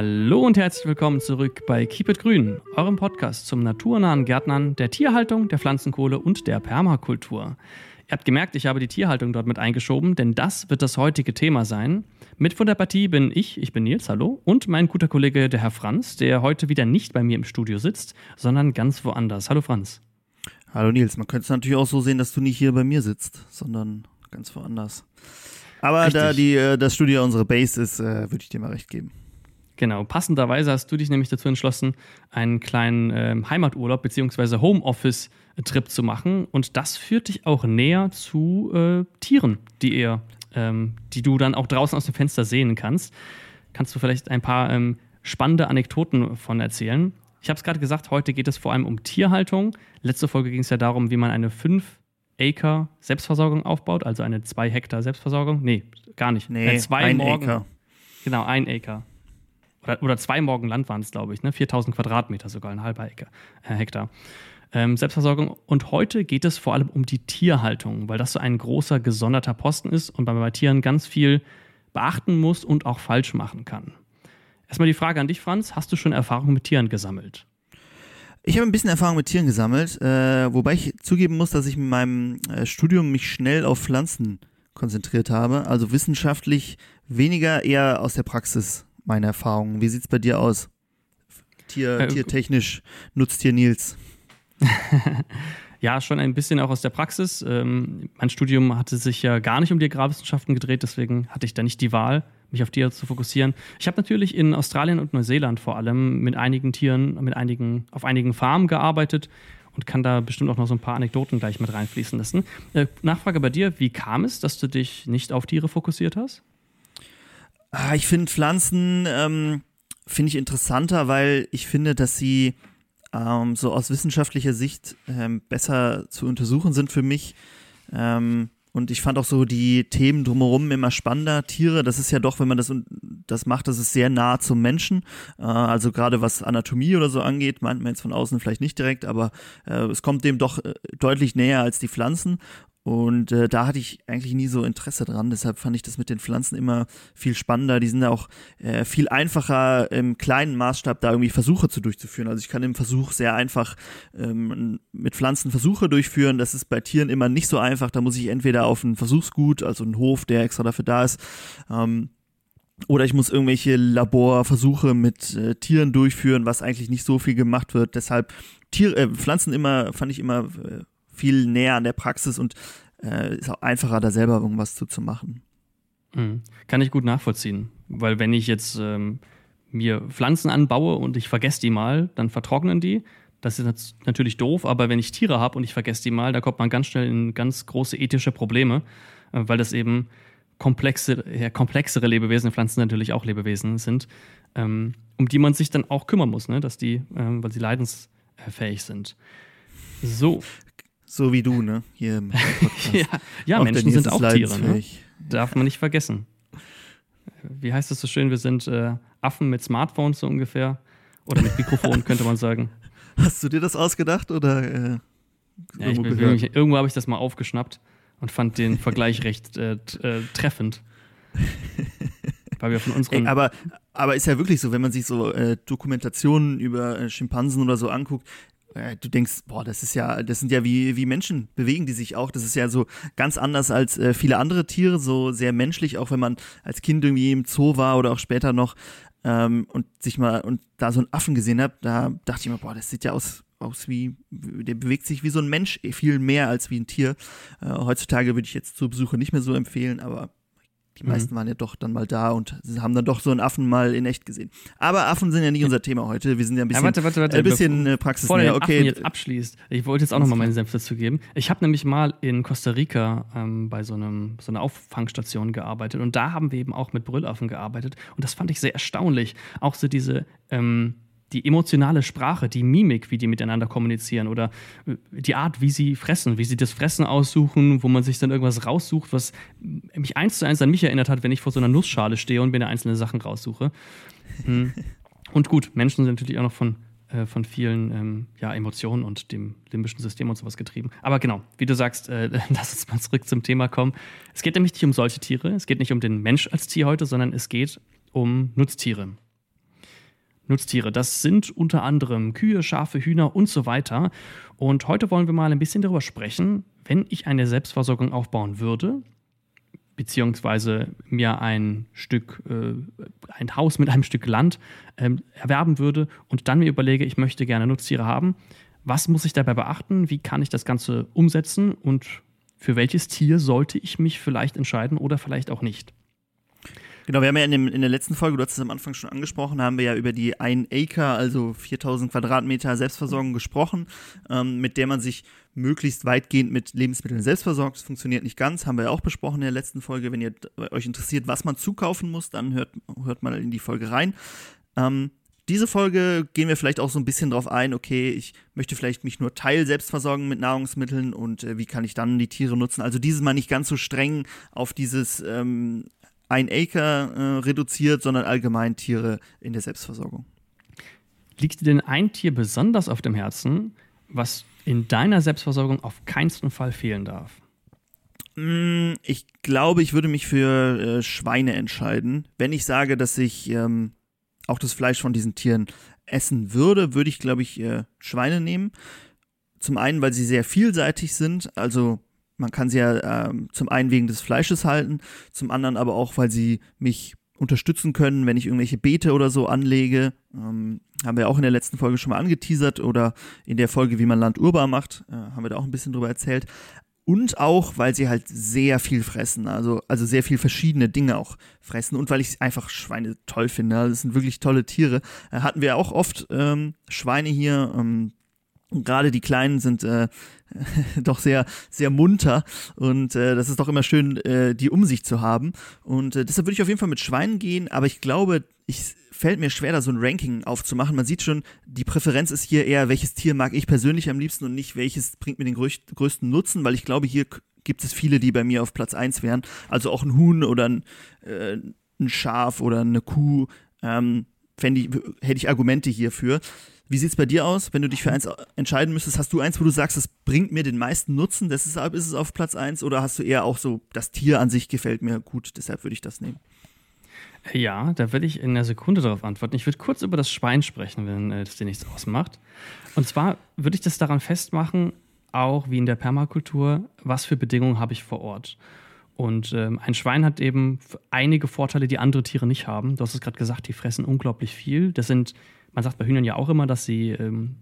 Hallo und herzlich willkommen zurück bei Keep It Grün, eurem Podcast zum naturnahen Gärtnern, der Tierhaltung, der Pflanzenkohle und der Permakultur. Ihr habt gemerkt, ich habe die Tierhaltung dort mit eingeschoben, denn das wird das heutige Thema sein. Mit von der Partie bin ich, ich bin Nils, hallo, und mein guter Kollege, der Herr Franz, der heute wieder nicht bei mir im Studio sitzt, sondern ganz woanders. Hallo Franz. Hallo Nils, man könnte es natürlich auch so sehen, dass du nicht hier bei mir sitzt, sondern ganz woanders. Aber Richtig. da die, äh, das Studio unsere Base ist, äh, würde ich dir mal recht geben. Genau, passenderweise hast du dich nämlich dazu entschlossen, einen kleinen äh, Heimaturlaub bzw. Homeoffice-Trip zu machen. Und das führt dich auch näher zu äh, Tieren, die ihr, ähm, die du dann auch draußen aus dem Fenster sehen kannst. Kannst du vielleicht ein paar ähm, spannende Anekdoten von erzählen? Ich habe es gerade gesagt, heute geht es vor allem um Tierhaltung. Letzte Folge ging es ja darum, wie man eine 5 Acre Selbstversorgung aufbaut, also eine 2 Hektar Selbstversorgung. Nee, gar nicht. Nee, äh, zwei ein Morgen. Acre. Genau, ein Acre oder, zwei Morgen Land waren es, glaube ich, ne? 4000 Quadratmeter sogar, ein halber Ecke, äh, Hektar. Ähm, Selbstversorgung. Und heute geht es vor allem um die Tierhaltung, weil das so ein großer gesonderter Posten ist und man bei Tieren ganz viel beachten muss und auch falsch machen kann. Erstmal die Frage an dich, Franz. Hast du schon Erfahrung mit Tieren gesammelt? Ich habe ein bisschen Erfahrung mit Tieren gesammelt, äh, wobei ich zugeben muss, dass ich mit meinem äh, Studium mich schnell auf Pflanzen konzentriert habe. Also wissenschaftlich weniger, eher aus der Praxis meine Erfahrungen. Wie sieht es bei dir aus? Tier, äh, tiertechnisch nutzt hier Nils. ja, schon ein bisschen auch aus der Praxis. Ähm, mein Studium hatte sich ja gar nicht um die Agrarwissenschaften gedreht, deswegen hatte ich da nicht die Wahl, mich auf Tiere zu fokussieren. Ich habe natürlich in Australien und Neuseeland vor allem mit einigen Tieren, mit einigen, auf einigen Farmen gearbeitet und kann da bestimmt auch noch so ein paar Anekdoten gleich mit reinfließen lassen. Äh, Nachfrage bei dir, wie kam es, dass du dich nicht auf Tiere fokussiert hast? Ah, ich finde Pflanzen ähm, finde ich interessanter, weil ich finde, dass sie ähm, so aus wissenschaftlicher Sicht ähm, besser zu untersuchen sind für mich. Ähm, und ich fand auch so die Themen drumherum immer spannender. Tiere, das ist ja doch, wenn man das, das macht, das ist sehr nah zum Menschen. Äh, also gerade was Anatomie oder so angeht, meint man jetzt von außen vielleicht nicht direkt, aber äh, es kommt dem doch äh, deutlich näher als die Pflanzen. Und äh, da hatte ich eigentlich nie so Interesse dran. Deshalb fand ich das mit den Pflanzen immer viel spannender. Die sind auch äh, viel einfacher im kleinen Maßstab da irgendwie Versuche zu durchzuführen. Also ich kann im Versuch sehr einfach ähm, mit Pflanzen Versuche durchführen. Das ist bei Tieren immer nicht so einfach. Da muss ich entweder auf ein Versuchsgut, also einen Hof, der extra dafür da ist, ähm, oder ich muss irgendwelche Laborversuche mit äh, Tieren durchführen, was eigentlich nicht so viel gemacht wird. Deshalb Tier, äh, Pflanzen immer, fand ich immer äh, viel näher an der Praxis und äh, ist auch einfacher, da selber irgendwas zu, zu machen. Mhm. Kann ich gut nachvollziehen, weil wenn ich jetzt ähm, mir Pflanzen anbaue und ich vergesse die mal, dann vertrocknen die. Das ist natürlich doof, aber wenn ich Tiere habe und ich vergesse die mal, da kommt man ganz schnell in ganz große ethische Probleme, äh, weil das eben komplexe, ja, komplexere Lebewesen, Pflanzen natürlich auch Lebewesen sind, ähm, um die man sich dann auch kümmern muss, ne? dass die, ähm, weil sie leidensfähig sind. So. So wie du, ne? Hier im Podcast. ja, ja Menschen sind auch Tiere, ne? Darf man nicht vergessen. Wie heißt es so schön? Wir sind äh, Affen mit Smartphones so ungefähr. Oder mit Mikrofon, könnte man sagen. Hast du dir das ausgedacht oder äh, ja, irgendwo, mich, irgendwo habe ich das mal aufgeschnappt und fand den Vergleich recht äh, äh, treffend. Weil wir von unseren. Ey, aber, aber ist ja wirklich so, wenn man sich so äh, Dokumentationen über äh, Schimpansen oder so anguckt, äh, du denkst, boah, das ist ja, das sind ja wie, wie Menschen, bewegen die sich auch. Das ist ja so ganz anders als äh, viele andere Tiere, so sehr menschlich, auch wenn man als Kind irgendwie im Zoo war oder auch später noch ähm, und sich mal und da so einen Affen gesehen hat, da dachte ich mir, boah, das sieht ja aus, aus wie, der bewegt sich wie so ein Mensch, eh, viel mehr als wie ein Tier. Äh, heutzutage würde ich jetzt zur Besuche nicht mehr so empfehlen, aber die mhm. meisten waren ja doch dann mal da und haben dann doch so einen Affen mal in echt gesehen. Aber Affen sind ja nicht unser Thema heute. Wir sind ja ein bisschen, ja, warte, warte, warte, ein bisschen bevor, Praxis. Bevor der okay. Affen jetzt abschließt, ich wollte jetzt auch nochmal meinen Senf dazu geben. Ich habe nämlich mal in Costa Rica ähm, bei so, einem, so einer Auffangstation gearbeitet und da haben wir eben auch mit Brüllaffen gearbeitet und das fand ich sehr erstaunlich. Auch so diese ähm, die emotionale Sprache, die Mimik, wie die miteinander kommunizieren oder äh, die Art, wie sie fressen, wie sie das Fressen aussuchen, wo man sich dann irgendwas raussucht, was mich eins zu eins an mich erinnert hat, wenn ich vor so einer Nussschale stehe und mir einzelne Sachen raussuche. Hm. Und gut, Menschen sind natürlich auch noch von, äh, von vielen ähm, ja, Emotionen und dem limbischen System und sowas getrieben. Aber genau, wie du sagst, äh, lass uns mal zurück zum Thema kommen. Es geht nämlich nicht um solche Tiere, es geht nicht um den Mensch als Tier heute, sondern es geht um Nutztiere. Nutztiere. Das sind unter anderem Kühe, Schafe, Hühner und so weiter. Und heute wollen wir mal ein bisschen darüber sprechen, wenn ich eine Selbstversorgung aufbauen würde, beziehungsweise mir ein Stück, äh, ein Haus mit einem Stück Land äh, erwerben würde und dann mir überlege, ich möchte gerne Nutztiere haben. Was muss ich dabei beachten? Wie kann ich das Ganze umsetzen? Und für welches Tier sollte ich mich vielleicht entscheiden oder vielleicht auch nicht? Genau, wir haben ja in, dem, in, der letzten Folge, du hast es am Anfang schon angesprochen, haben wir ja über die 1 Acre, also 4000 Quadratmeter Selbstversorgung gesprochen, ähm, mit der man sich möglichst weitgehend mit Lebensmitteln selbst versorgt. Das funktioniert nicht ganz, haben wir ja auch besprochen in der letzten Folge. Wenn ihr euch interessiert, was man zukaufen muss, dann hört, hört mal in die Folge rein. Ähm, diese Folge gehen wir vielleicht auch so ein bisschen drauf ein, okay, ich möchte vielleicht mich nur teil selbst versorgen mit Nahrungsmitteln und äh, wie kann ich dann die Tiere nutzen. Also dieses Mal nicht ganz so streng auf dieses ähm, ein Acre äh, reduziert, sondern allgemein Tiere in der Selbstversorgung. Liegt dir denn ein Tier besonders auf dem Herzen, was in deiner Selbstversorgung auf keinen Fall fehlen darf? Mm, ich glaube, ich würde mich für äh, Schweine entscheiden. Wenn ich sage, dass ich ähm, auch das Fleisch von diesen Tieren essen würde, würde ich, glaube ich, äh, Schweine nehmen. Zum einen, weil sie sehr vielseitig sind. Also man kann sie ja ähm, zum einen wegen des Fleisches halten, zum anderen aber auch, weil sie mich unterstützen können, wenn ich irgendwelche Beete oder so anlege. Ähm, haben wir auch in der letzten Folge schon mal angeteasert oder in der Folge, wie man Land urbar macht, äh, haben wir da auch ein bisschen drüber erzählt. Und auch, weil sie halt sehr viel fressen, also, also sehr viel verschiedene Dinge auch fressen und weil ich einfach Schweine toll finde. Das sind wirklich tolle Tiere. Äh, hatten wir auch oft ähm, Schweine hier. Ähm, gerade die Kleinen sind äh, doch sehr, sehr munter und äh, das ist doch immer schön, äh, die um sich zu haben. Und äh, deshalb würde ich auf jeden Fall mit Schweinen gehen, aber ich glaube, ich fällt mir schwer, da so ein Ranking aufzumachen. Man sieht schon, die Präferenz ist hier eher, welches Tier mag ich persönlich am liebsten und nicht, welches bringt mir den größten Nutzen, weil ich glaube, hier gibt es viele, die bei mir auf Platz 1 wären. Also auch ein Huhn oder ein, äh, ein Schaf oder eine Kuh. Ähm, ich, hätte ich Argumente hierfür. Wie sieht es bei dir aus, wenn du dich für eins entscheiden müsstest? Hast du eins, wo du sagst, das bringt mir den meisten Nutzen, deshalb ist es auf Platz eins? Oder hast du eher auch so, das Tier an sich gefällt mir gut, deshalb würde ich das nehmen? Ja, da würde ich in einer Sekunde darauf antworten. Ich würde kurz über das Schwein sprechen, wenn äh, das dir nichts ausmacht. Und zwar würde ich das daran festmachen, auch wie in der Permakultur, was für Bedingungen habe ich vor Ort. Und ähm, ein Schwein hat eben einige Vorteile, die andere Tiere nicht haben. Du hast es gerade gesagt, die fressen unglaublich viel. Das sind man sagt bei Hühnern ja auch immer, dass sie ähm,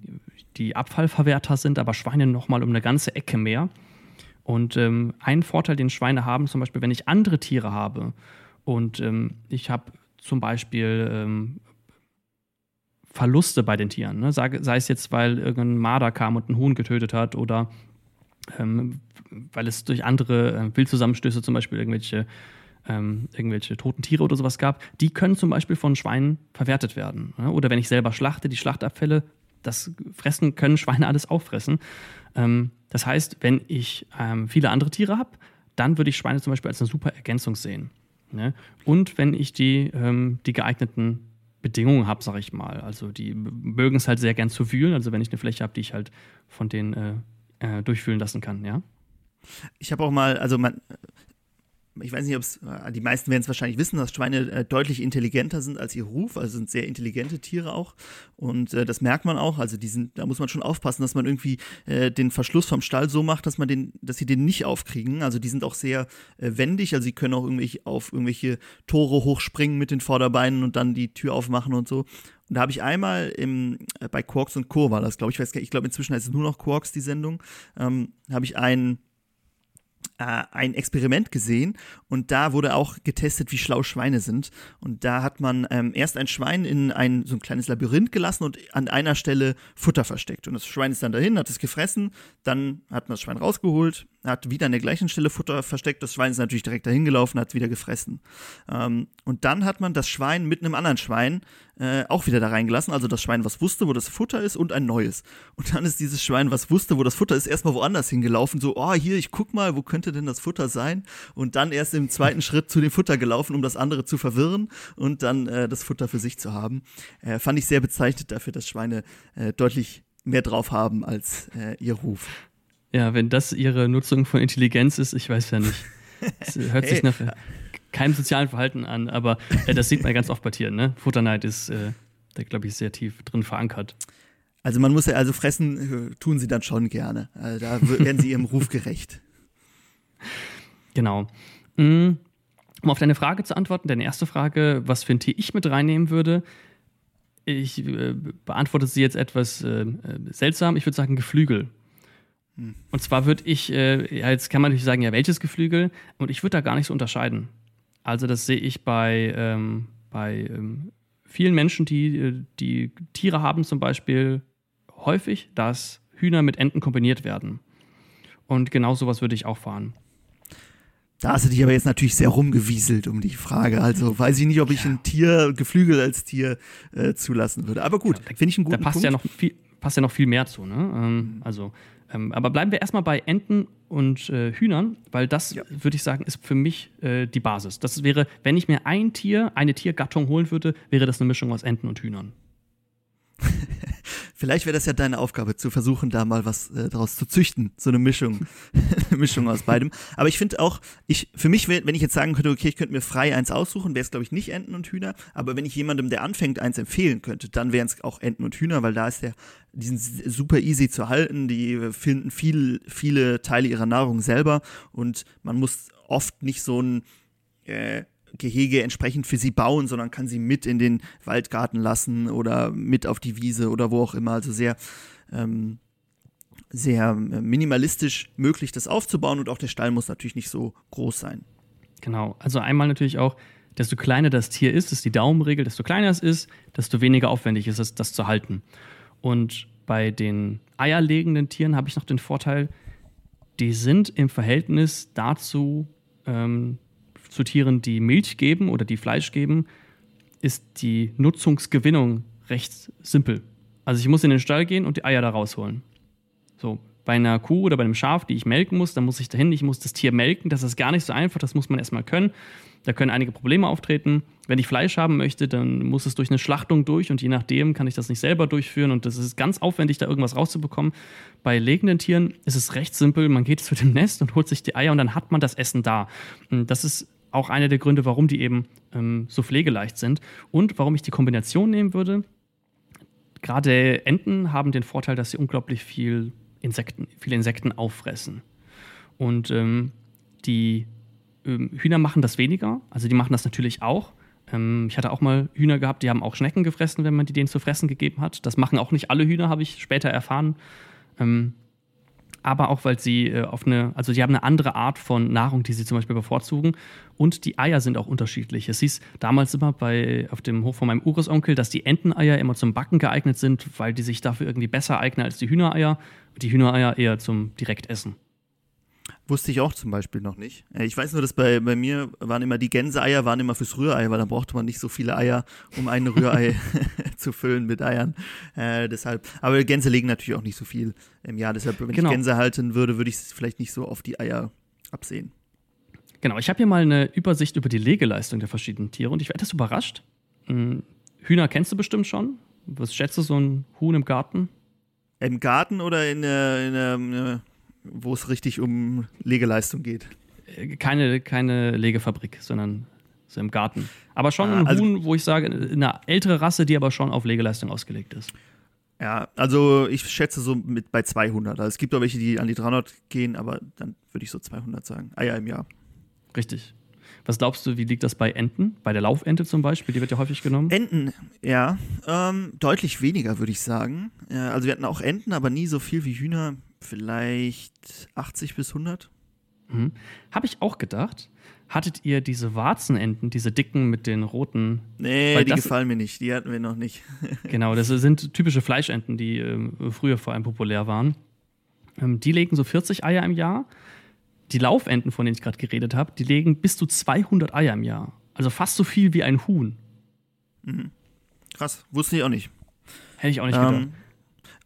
die Abfallverwerter sind, aber Schweine noch mal um eine ganze Ecke mehr. Und ähm, ein Vorteil, den Schweine haben, zum Beispiel, wenn ich andere Tiere habe und ähm, ich habe zum Beispiel ähm, Verluste bei den Tieren, ne? sei, sei, es jetzt, weil irgendein Marder kam und einen Huhn getötet hat oder ähm, weil es durch andere äh, Wildzusammenstöße zum Beispiel irgendwelche ähm, irgendwelche toten Tiere oder sowas gab, die können zum Beispiel von Schweinen verwertet werden. Ja? Oder wenn ich selber schlachte, die Schlachtabfälle, das fressen können Schweine alles auffressen. Ähm, das heißt, wenn ich ähm, viele andere Tiere habe, dann würde ich Schweine zum Beispiel als eine super Ergänzung sehen. Ne? Und wenn ich die, ähm, die geeigneten Bedingungen habe, sage ich mal. Also die mögen es halt sehr gern zu wühlen. Also wenn ich eine Fläche habe, die ich halt von denen äh, äh, durchfühlen lassen kann, ja. Ich habe auch mal, also man, ich weiß nicht, ob es, äh, die meisten werden es wahrscheinlich wissen, dass Schweine äh, deutlich intelligenter sind als ihr Ruf, also sind sehr intelligente Tiere auch. Und äh, das merkt man auch. Also die sind, da muss man schon aufpassen, dass man irgendwie äh, den Verschluss vom Stall so macht, dass man den, dass sie den nicht aufkriegen. Also die sind auch sehr äh, wendig, also sie können auch irgendwelche auf irgendwelche Tore hochspringen mit den Vorderbeinen und dann die Tür aufmachen und so. Und da habe ich einmal im, äh, bei Quarks und Co. war das, glaube ich, gar, ich glaube inzwischen heißt es nur noch Quarks, die Sendung, ähm, habe ich einen äh, ein Experiment gesehen und da wurde auch getestet, wie schlau Schweine sind. Und da hat man ähm, erst ein Schwein in ein so ein kleines Labyrinth gelassen und an einer Stelle Futter versteckt. Und das Schwein ist dann dahin, hat es gefressen, dann hat man das Schwein rausgeholt, hat wieder an der gleichen Stelle Futter versteckt. Das Schwein ist natürlich direkt dahin gelaufen, hat es wieder gefressen. Ähm, und dann hat man das Schwein mit einem anderen Schwein äh, auch wieder da reingelassen. Also das Schwein, was wusste, wo das Futter ist und ein neues. Und dann ist dieses Schwein, was wusste, wo das Futter ist, erstmal woanders hingelaufen. So, oh, hier, ich guck mal, wo könnte denn das Futter sein? Und dann erst im zweiten Schritt zu dem Futter gelaufen, um das andere zu verwirren und dann äh, das Futter für sich zu haben. Äh, fand ich sehr bezeichnet dafür, dass Schweine äh, deutlich mehr drauf haben als äh, ihr Ruf. Ja, wenn das ihre Nutzung von Intelligenz ist, ich weiß ja nicht. Das hört hey. sich nach keinem sozialen Verhalten an, aber äh, das sieht man ganz oft bei Tieren. Ne? Futterneid ist, äh, der glaube ich, sehr tief drin verankert. Also man muss ja, also fressen äh, tun sie dann schon gerne. Also da werden sie ihrem Ruf gerecht. Genau. Mm, um auf deine Frage zu antworten, deine erste Frage, was für ein Tier ich mit reinnehmen würde, ich äh, beantworte sie jetzt etwas äh, äh seltsam. Ich würde sagen Geflügel. Hm. Und zwar würde ich, äh, ja, jetzt kann man natürlich sagen, ja, welches Geflügel? Und ich würde da gar nicht so unterscheiden. Also das sehe ich bei, ähm, bei ähm, vielen Menschen, die, äh, die Tiere haben, zum Beispiel häufig, dass Hühner mit Enten kombiniert werden. Und genau sowas würde ich auch fahren. Da hast du dich aber jetzt natürlich sehr rumgewieselt um die Frage. Also weiß ich nicht, ob ich ein Tier, Geflügel als Tier äh, zulassen würde. Aber gut, ja, finde ich einen guten da passt Punkt. Ja noch viel, passt ja noch viel mehr zu. Ne? Ähm, mhm. Also, ähm, aber bleiben wir erstmal bei Enten und äh, Hühnern, weil das, ja. würde ich sagen, ist für mich äh, die Basis. Das wäre, wenn ich mir ein Tier, eine Tiergattung holen würde, wäre das eine Mischung aus Enten und Hühnern. Vielleicht wäre das ja deine Aufgabe, zu versuchen, da mal was äh, daraus zu züchten. So eine Mischung. Mischung aus beidem. Aber ich finde auch, ich, für mich, wenn ich jetzt sagen könnte, okay, ich könnte mir frei eins aussuchen, wäre es, glaube ich, nicht Enten und Hühner. Aber wenn ich jemandem, der anfängt, eins empfehlen könnte, dann wären es auch Enten und Hühner, weil da ist der, die sind super easy zu halten, die finden viel, viele Teile ihrer Nahrung selber und man muss oft nicht so ein äh, Gehege entsprechend für sie bauen, sondern kann sie mit in den Waldgarten lassen oder mit auf die Wiese oder wo auch immer. Also sehr, ähm, sehr minimalistisch möglich, das aufzubauen und auch der Stall muss natürlich nicht so groß sein. Genau, also einmal natürlich auch, desto kleiner das Tier ist, ist die Daumenregel, desto kleiner es ist, desto weniger aufwendig ist es, das zu halten. Und bei den eierlegenden Tieren habe ich noch den Vorteil, die sind im Verhältnis dazu ähm, zu Tieren, die Milch geben oder die Fleisch geben, ist die Nutzungsgewinnung recht simpel. Also ich muss in den Stall gehen und die Eier da rausholen. So, bei einer Kuh oder bei einem Schaf, die ich melken muss, dann muss ich dahin, ich muss das Tier melken. Das ist gar nicht so einfach, das muss man erstmal können. Da können einige Probleme auftreten. Wenn ich Fleisch haben möchte, dann muss es durch eine Schlachtung durch und je nachdem kann ich das nicht selber durchführen und das ist ganz aufwendig, da irgendwas rauszubekommen. Bei legenden Tieren ist es recht simpel. Man geht zu dem Nest und holt sich die Eier und dann hat man das Essen da. Das ist auch einer der Gründe, warum die eben ähm, so pflegeleicht sind und warum ich die Kombination nehmen würde. Gerade Enten haben den Vorteil, dass sie unglaublich viel Insekten, viele Insekten auffressen. Und ähm, die ähm, Hühner machen das weniger, also die machen das natürlich auch. Ähm, ich hatte auch mal Hühner gehabt, die haben auch Schnecken gefressen, wenn man die denen zu fressen gegeben hat. Das machen auch nicht alle Hühner, habe ich später erfahren. Aber auch weil sie äh, auf eine, also die haben eine andere Art von Nahrung, die sie zum Beispiel bevorzugen. Und die Eier sind auch unterschiedlich. Es hieß damals immer bei, auf dem Hof von meinem Urgroßonkel, dass die Enteneier immer zum Backen geeignet sind, weil die sich dafür irgendwie besser eignen als die Hühnereier. Die Hühnereier eher zum Direktessen. Wusste ich auch zum Beispiel noch nicht. Äh, ich weiß nur, dass bei, bei mir waren immer die Gänseeier waren immer fürs Rührei, weil dann brauchte man nicht so viele Eier, um ein Rührei zu füllen mit Eiern. Äh, deshalb, aber Gänse legen natürlich auch nicht so viel im Jahr. Deshalb, wenn genau. ich Gänse halten würde, würde ich es vielleicht nicht so auf die Eier absehen. Genau, ich habe hier mal eine Übersicht über die Legeleistung der verschiedenen Tiere und ich werde etwas überrascht. Hm, Hühner kennst du bestimmt schon. Was schätzt du, so ein Huhn im Garten? Im Garten oder in, in, in wo es richtig um Legeleistung geht. Keine, keine Legefabrik, sondern so im Garten. Aber schon ah, ein also, Huhn, wo ich sage, eine ältere Rasse, die aber schon auf Legeleistung ausgelegt ist. Ja, also ich schätze so mit bei 200. Also es gibt auch welche, die an die 300 gehen, aber dann würde ich so 200 sagen. Eier im Jahr. Richtig. Was glaubst du, wie liegt das bei Enten? Bei der Laufente zum Beispiel, die wird ja häufig genommen. Enten, ja. Ähm, deutlich weniger, würde ich sagen. Ja, also wir hatten auch Enten, aber nie so viel wie Hühner vielleicht 80 bis 100. Mhm. Habe ich auch gedacht. Hattet ihr diese Warzenenten, diese dicken mit den roten? Nee, die gefallen mir nicht. Die hatten wir noch nicht. genau, das sind typische Fleischenten, die äh, früher vor allem populär waren. Ähm, die legen so 40 Eier im Jahr. Die Laufenten, von denen ich gerade geredet habe, die legen bis zu 200 Eier im Jahr. Also fast so viel wie ein Huhn. Mhm. Krass, wusste ich auch nicht. Hätte ich auch nicht gedacht. Ähm,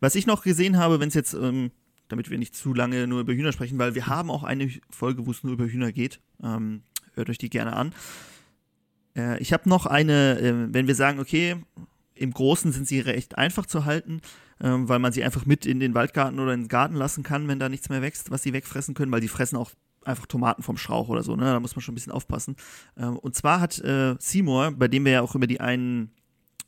was ich noch gesehen habe, wenn es jetzt ähm, damit wir nicht zu lange nur über Hühner sprechen, weil wir haben auch eine Folge, wo es nur über Hühner geht. Ähm, hört euch die gerne an. Äh, ich habe noch eine, äh, wenn wir sagen, okay, im Großen sind sie recht einfach zu halten, äh, weil man sie einfach mit in den Waldgarten oder in den Garten lassen kann, wenn da nichts mehr wächst, was sie wegfressen können, weil die fressen auch einfach Tomaten vom Strauch oder so, ne? Da muss man schon ein bisschen aufpassen. Ähm, und zwar hat äh, Seymour, bei dem wir ja auch über die einen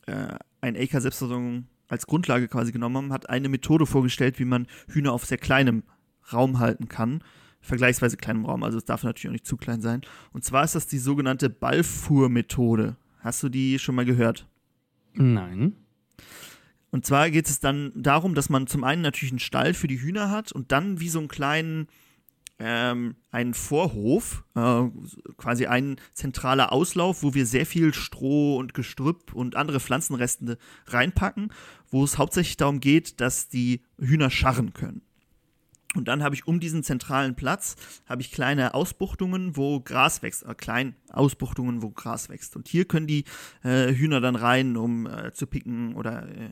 äh, ein Acre Selbstversorgung als Grundlage quasi genommen haben, hat eine Methode vorgestellt, wie man Hühner auf sehr kleinem Raum halten kann. Vergleichsweise kleinem Raum, also es darf natürlich auch nicht zu klein sein. Und zwar ist das die sogenannte Ballfuhrmethode. Hast du die schon mal gehört? Nein. Und zwar geht es dann darum, dass man zum einen natürlich einen Stall für die Hühner hat und dann wie so einen kleinen ähm, einen Vorhof, äh, quasi ein zentraler Auslauf, wo wir sehr viel Stroh und Gestrüpp und andere Pflanzenreste reinpacken, wo es hauptsächlich darum geht, dass die Hühner scharren können. Und dann habe ich um diesen zentralen Platz habe ich kleine Ausbuchtungen, wo Gras wächst, äh, kleine Ausbuchtungen, wo Gras wächst. Und hier können die äh, Hühner dann rein, um äh, zu picken oder äh,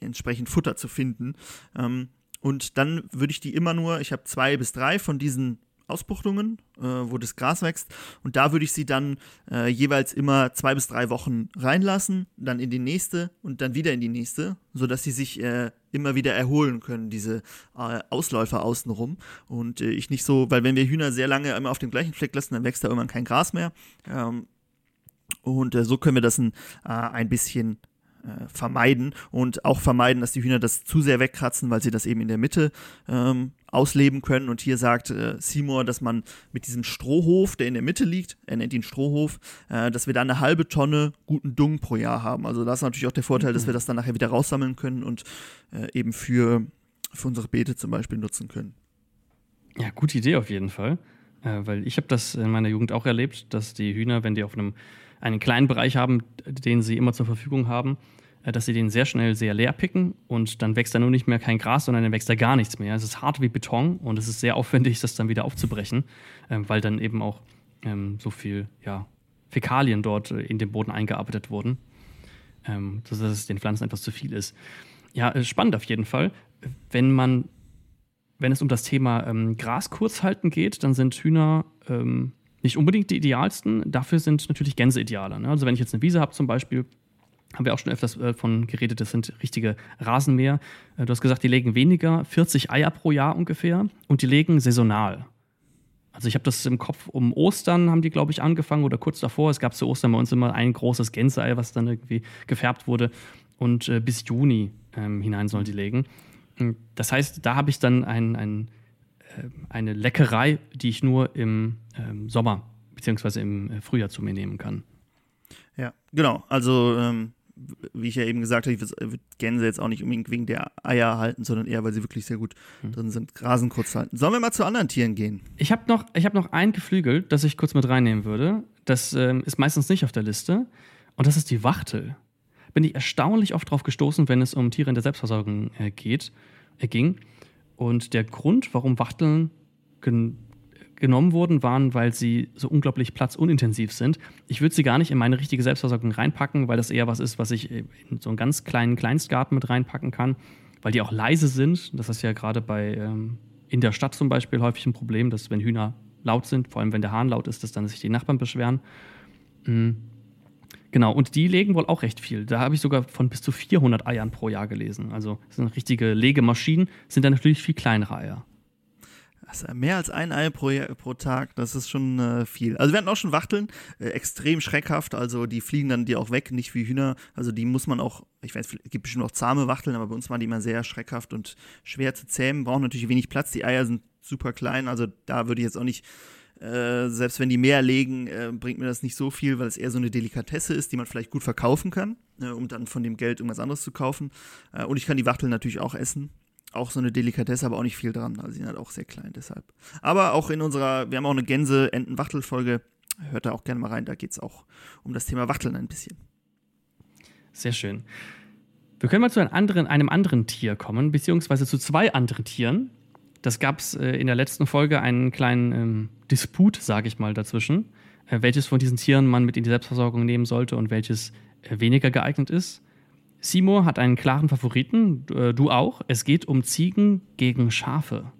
entsprechend Futter zu finden. Ähm, und dann würde ich die immer nur, ich habe zwei bis drei von diesen Ausbuchtungen, äh, wo das Gras wächst. Und da würde ich sie dann äh, jeweils immer zwei bis drei Wochen reinlassen, dann in die nächste und dann wieder in die nächste, sodass sie sich äh, immer wieder erholen können, diese äh, Ausläufer außenrum. Und äh, ich nicht so, weil wenn wir Hühner sehr lange immer auf dem gleichen Fleck lassen, dann wächst da irgendwann kein Gras mehr. Ähm, und äh, so können wir das ein, ein bisschen vermeiden und auch vermeiden, dass die Hühner das zu sehr wegkratzen, weil sie das eben in der Mitte ähm, ausleben können. Und hier sagt äh, Seymour, dass man mit diesem Strohhof, der in der Mitte liegt, er nennt ihn Strohhof, äh, dass wir da eine halbe Tonne guten Dung pro Jahr haben. Also das ist natürlich auch der Vorteil, mhm. dass wir das dann nachher wieder raussammeln können und äh, eben für, für unsere Beete zum Beispiel nutzen können. Ja, gute Idee auf jeden Fall. Äh, weil ich habe das in meiner Jugend auch erlebt, dass die Hühner, wenn die auf einem einen kleinen Bereich haben, den sie immer zur Verfügung haben, äh, dass sie den sehr schnell sehr leer picken und dann wächst da nur nicht mehr kein Gras, sondern dann wächst da gar nichts mehr. Es ist hart wie Beton und es ist sehr aufwendig, das dann wieder aufzubrechen, ähm, weil dann eben auch ähm, so viel ja, Fäkalien dort äh, in den Boden eingearbeitet wurden, ähm, dass es den Pflanzen etwas zu viel ist. Ja, äh, spannend auf jeden Fall. Wenn man, wenn es um das Thema ähm, Gras kurz halten geht, dann sind Hühner ähm, nicht unbedingt die idealsten. Dafür sind natürlich Gänse idealer. Ne? Also wenn ich jetzt eine Wiese habe zum Beispiel, haben wir auch schon öfters äh, von geredet, das sind richtige Rasenmäher. Äh, du hast gesagt, die legen weniger, 40 Eier pro Jahr ungefähr und die legen saisonal. Also ich habe das im Kopf, um Ostern haben die, glaube ich, angefangen oder kurz davor. Es gab zu Ostern bei uns immer ein großes Gänseei, was dann irgendwie gefärbt wurde. Und äh, bis Juni ähm, hinein sollen die legen. Das heißt, da habe ich dann ein, ein äh, eine Leckerei, die ich nur im ähm, Sommer bzw. im äh, Frühjahr zu mir nehmen kann. Ja, genau. Also, ähm, wie ich ja eben gesagt habe, ich würde Gänse jetzt auch nicht unbedingt wegen der Eier halten, sondern eher, weil sie wirklich sehr gut hm. drin sind, Rasen kurz halten. Sollen wir mal zu anderen Tieren gehen? Ich habe noch, hab noch ein Geflügel, das ich kurz mit reinnehmen würde. Das ähm, ist meistens nicht auf der Liste. Und das ist die Wachtel. Bin ich erstaunlich oft drauf gestoßen, wenn es um Tiere in der Selbstversorgung äh, geht, äh, ging. Und der Grund, warum Wachteln gen genommen wurden, waren, weil sie so unglaublich platzunintensiv sind. Ich würde sie gar nicht in meine richtige Selbstversorgung reinpacken, weil das eher was ist, was ich in so einen ganz kleinen Kleinstgarten mit reinpacken kann, weil die auch leise sind. Das ist ja gerade bei ähm, in der Stadt zum Beispiel häufig ein Problem, dass wenn Hühner laut sind, vor allem wenn der Hahn laut ist, dass dann sich die Nachbarn beschweren. Mhm. Genau, und die legen wohl auch recht viel. Da habe ich sogar von bis zu 400 Eiern pro Jahr gelesen. Also das sind richtige Legemaschinen, sind dann natürlich viel kleinere Eier. Also mehr als ein Ei pro, pro Tag, das ist schon äh, viel. Also wir hatten auch schon Wachteln, äh, extrem schreckhaft, also die fliegen dann dir auch weg, nicht wie Hühner. Also die muss man auch, ich weiß, es gibt bestimmt auch zahme Wachteln, aber bei uns waren die immer sehr schreckhaft und schwer zu zähmen, brauchen natürlich wenig Platz, die Eier sind super klein, also da würde ich jetzt auch nicht äh, selbst wenn die mehr legen, äh, bringt mir das nicht so viel, weil es eher so eine Delikatesse ist, die man vielleicht gut verkaufen kann, äh, um dann von dem Geld irgendwas anderes zu kaufen. Äh, und ich kann die Wachteln natürlich auch essen. Auch so eine Delikatesse, aber auch nicht viel dran. Also sie sind halt auch sehr klein deshalb. Aber auch in unserer, wir haben auch eine Gänse-Enten-Wachtel-Folge. Hört da auch gerne mal rein. Da geht es auch um das Thema Wachteln ein bisschen. Sehr schön. Wir können mal zu einem anderen, einem anderen Tier kommen, beziehungsweise zu zwei anderen Tieren. Das gab es äh, in der letzten Folge einen kleinen ähm, Disput, sage ich mal, dazwischen, äh, welches von diesen Tieren man mit in die Selbstversorgung nehmen sollte und welches äh, weniger geeignet ist. Seymour hat einen klaren Favoriten, äh, du auch. Es geht um Ziegen gegen Schafe.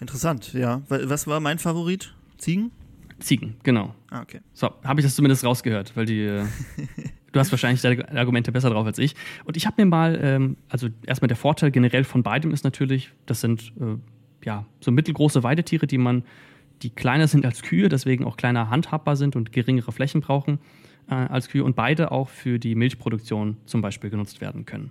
Interessant, ja. Was war mein Favorit? Ziegen? Ziegen, genau. Ah, okay. So, habe ich das zumindest rausgehört, weil die. Äh, du hast wahrscheinlich deine Argumente besser drauf als ich. Und ich habe mir mal, ähm, also erstmal der Vorteil generell von beidem ist natürlich, das sind äh, ja so mittelgroße Weidetiere, die man, die kleiner sind als Kühe, deswegen auch kleiner handhabbar sind und geringere Flächen brauchen. Äh, als Kühe und beide auch für die Milchproduktion zum Beispiel genutzt werden können.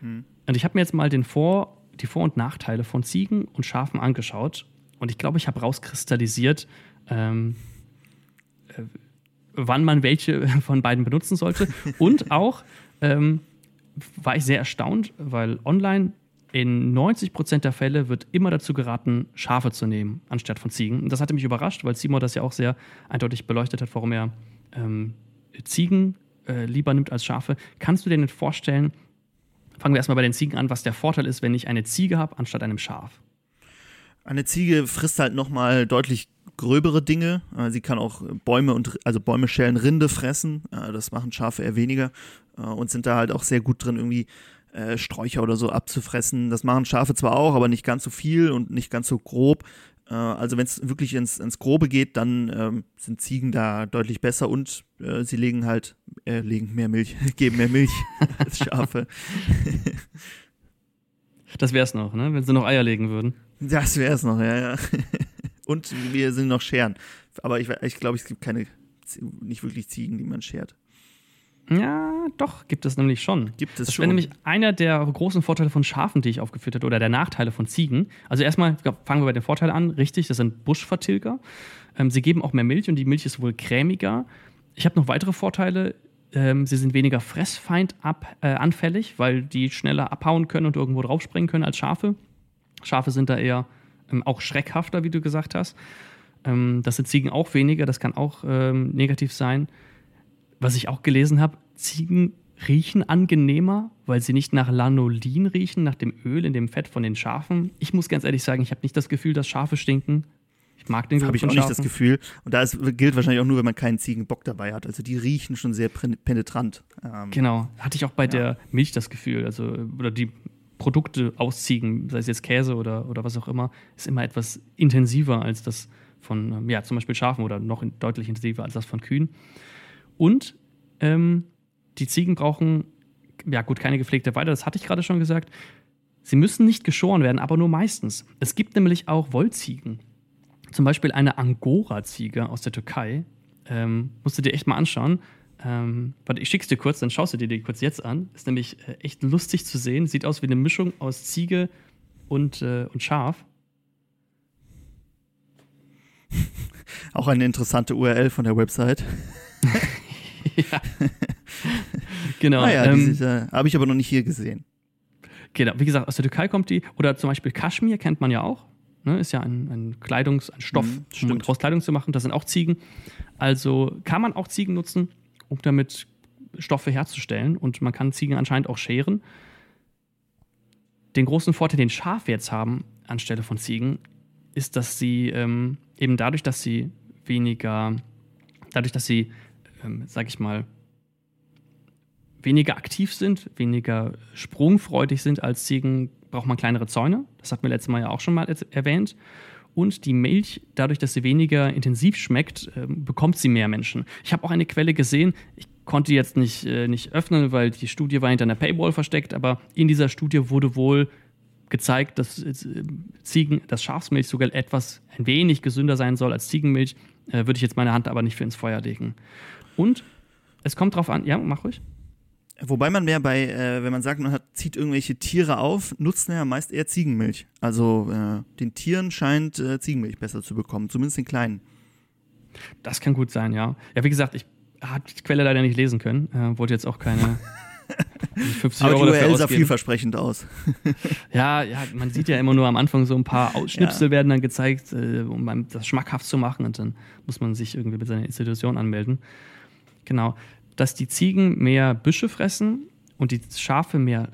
Hm. Und ich habe mir jetzt mal den Vor-, die Vor- und Nachteile von Ziegen und Schafen angeschaut und ich glaube, ich habe rauskristallisiert, ähm, äh, wann man welche von beiden benutzen sollte. Und auch ähm, war ich sehr erstaunt, weil online in 90 Prozent der Fälle wird immer dazu geraten, Schafe zu nehmen, anstatt von Ziegen. Und das hatte mich überrascht, weil Simon das ja auch sehr eindeutig beleuchtet hat, warum er ähm, Ziegen äh, lieber nimmt als Schafe. Kannst du dir nicht vorstellen, fangen wir erstmal bei den Ziegen an, was der Vorteil ist, wenn ich eine Ziege habe, anstatt einem Schaf? Eine Ziege frisst halt nochmal deutlich gröbere Dinge. Äh, sie kann auch Bäume und also Bäume schälen, Rinde fressen. Äh, das machen Schafe eher weniger äh, und sind da halt auch sehr gut drin, irgendwie Sträucher oder so abzufressen. Das machen Schafe zwar auch, aber nicht ganz so viel und nicht ganz so grob. Also wenn es wirklich ins, ins Grobe geht, dann ähm, sind Ziegen da deutlich besser und äh, sie legen halt, äh, legen mehr Milch, geben mehr Milch als Schafe. das wäre es noch, ne? Wenn sie noch Eier legen würden. Das wäre es noch, ja, ja. Und wir sind noch scheren. Aber ich, ich glaube, es gibt keine, nicht wirklich Ziegen, die man schert. Ja, doch, gibt es nämlich schon. Gibt es das schon. wäre nämlich einer der großen Vorteile von Schafen, die ich aufgeführt habe, oder der Nachteile von Ziegen. Also erstmal fangen wir bei den Vorteilen an. Richtig, das sind Buschvertilger. Ähm, sie geben auch mehr Milch und die Milch ist wohl cremiger. Ich habe noch weitere Vorteile. Ähm, sie sind weniger fressfeindanfällig, äh, weil die schneller abhauen können und irgendwo draufspringen können als Schafe. Schafe sind da eher ähm, auch schreckhafter, wie du gesagt hast. Ähm, das sind Ziegen auch weniger, das kann auch ähm, negativ sein. Was ich auch gelesen habe, Ziegen riechen angenehmer, weil sie nicht nach Lanolin riechen, nach dem Öl in dem Fett von den Schafen. Ich muss ganz ehrlich sagen, ich habe nicht das Gefühl, dass Schafe stinken. Ich mag den Habe ich auch nicht das Gefühl. Und da ist, gilt wahrscheinlich auch nur, wenn man keinen Ziegenbock dabei hat. Also die riechen schon sehr penetrant. Ähm, genau, hatte ich auch bei ja. der Milch das Gefühl. Also, oder die Produkte ausziehen, sei es jetzt Käse oder, oder was auch immer, ist immer etwas intensiver als das von, ähm, ja, zum Beispiel Schafen oder noch deutlich intensiver als das von Kühen. Und ähm, die Ziegen brauchen, ja gut, keine gepflegte Weide, das hatte ich gerade schon gesagt. Sie müssen nicht geschoren werden, aber nur meistens. Es gibt nämlich auch Wollziegen. Zum Beispiel eine Angora-Ziege aus der Türkei. Ähm, musst du dir echt mal anschauen. Ähm, warte, ich schick's dir kurz, dann schaust du dir die kurz jetzt an. Ist nämlich äh, echt lustig zu sehen. Sieht aus wie eine Mischung aus Ziege und, äh, und Schaf. Auch eine interessante URL von der Website. ja. genau. Naja, ah ähm, äh, habe ich aber noch nicht hier gesehen. Genau, wie gesagt, aus der Türkei kommt die. Oder zum Beispiel Kaschmir kennt man ja auch. Ne, ist ja ein, ein Kleidungs-, ein Stoff, mhm, um daraus Kleidung zu machen. Das sind auch Ziegen. Also kann man auch Ziegen nutzen um damit Stoffe herzustellen. Und man kann Ziegen anscheinend auch scheren. Den großen Vorteil, den Schafe jetzt haben anstelle von Ziegen, ist, dass sie ähm, eben dadurch, dass sie weniger, dadurch, dass sie, ähm, sag ich mal, weniger aktiv sind, weniger sprungfreudig sind als Ziegen, braucht man kleinere Zäune. Das hatten wir letztes Mal ja auch schon mal erwähnt und die Milch, dadurch, dass sie weniger intensiv schmeckt, äh, bekommt sie mehr Menschen. Ich habe auch eine Quelle gesehen, ich konnte die jetzt nicht, äh, nicht öffnen, weil die Studie war hinter einer Paywall versteckt, aber in dieser Studie wurde wohl gezeigt, dass äh, Ziegen, dass Schafsmilch sogar etwas ein wenig gesünder sein soll als Ziegenmilch. Äh, Würde ich jetzt meine Hand aber nicht für ins Feuer legen. Und es kommt drauf an, ja, mach ruhig. Wobei man mehr bei, äh, wenn man sagt, man hat, zieht irgendwelche Tiere auf, nutzt man ja meist eher Ziegenmilch. Also äh, den Tieren scheint äh, Ziegenmilch besser zu bekommen, zumindest den kleinen. Das kann gut sein, ja. Ja, wie gesagt, ich habe die Quelle leider nicht lesen können. Äh, wollte jetzt auch keine 50 Aber Euro die URL sah vielversprechend aus. ja, ja, man sieht ja immer nur am Anfang so ein paar Schnipsel ja. werden dann gezeigt, äh, um das schmackhaft zu machen und dann muss man sich irgendwie mit seiner Institution anmelden. Genau dass die Ziegen mehr Büsche fressen und die Schafe mehr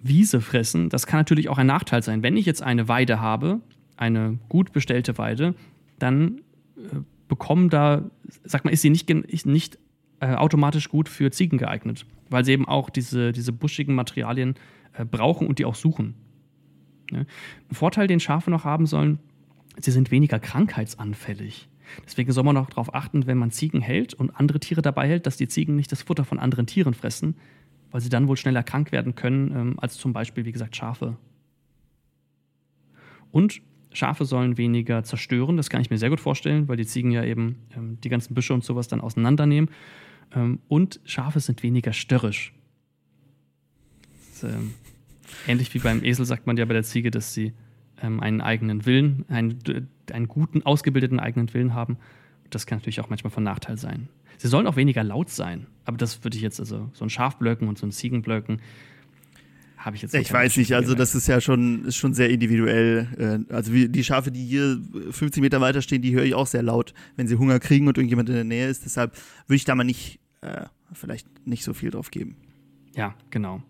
Wiese fressen, das kann natürlich auch ein Nachteil sein. Wenn ich jetzt eine Weide habe, eine gut bestellte Weide, dann äh, bekommen da, sag mal, ist sie nicht, nicht äh, automatisch gut für Ziegen geeignet, weil sie eben auch diese, diese buschigen Materialien äh, brauchen und die auch suchen. Ja? Ein Vorteil, den Schafe noch haben sollen, sie sind weniger krankheitsanfällig. Deswegen soll man auch darauf achten, wenn man Ziegen hält und andere Tiere dabei hält, dass die Ziegen nicht das Futter von anderen Tieren fressen, weil sie dann wohl schneller krank werden können, ähm, als zum Beispiel, wie gesagt, Schafe. Und Schafe sollen weniger zerstören. Das kann ich mir sehr gut vorstellen, weil die Ziegen ja eben ähm, die ganzen Büsche und sowas dann auseinandernehmen. Ähm, und Schafe sind weniger störrisch. Das, ähm, ähnlich wie beim Esel sagt man ja bei der Ziege, dass sie ähm, einen eigenen Willen, einen, einen guten, ausgebildeten eigenen Willen haben. Das kann natürlich auch manchmal von Nachteil sein. Sie sollen auch weniger laut sein. Aber das würde ich jetzt, also so ein Schafblöcken und so ein Ziegenblöcken, habe ich jetzt Ich weiß nicht, also das ist ja schon, ist schon sehr individuell. Äh, also die Schafe, die hier 50 Meter weiter stehen, die höre ich auch sehr laut, wenn sie Hunger kriegen und irgendjemand in der Nähe ist. Deshalb würde ich da mal nicht, äh, vielleicht nicht so viel drauf geben. Ja, genau.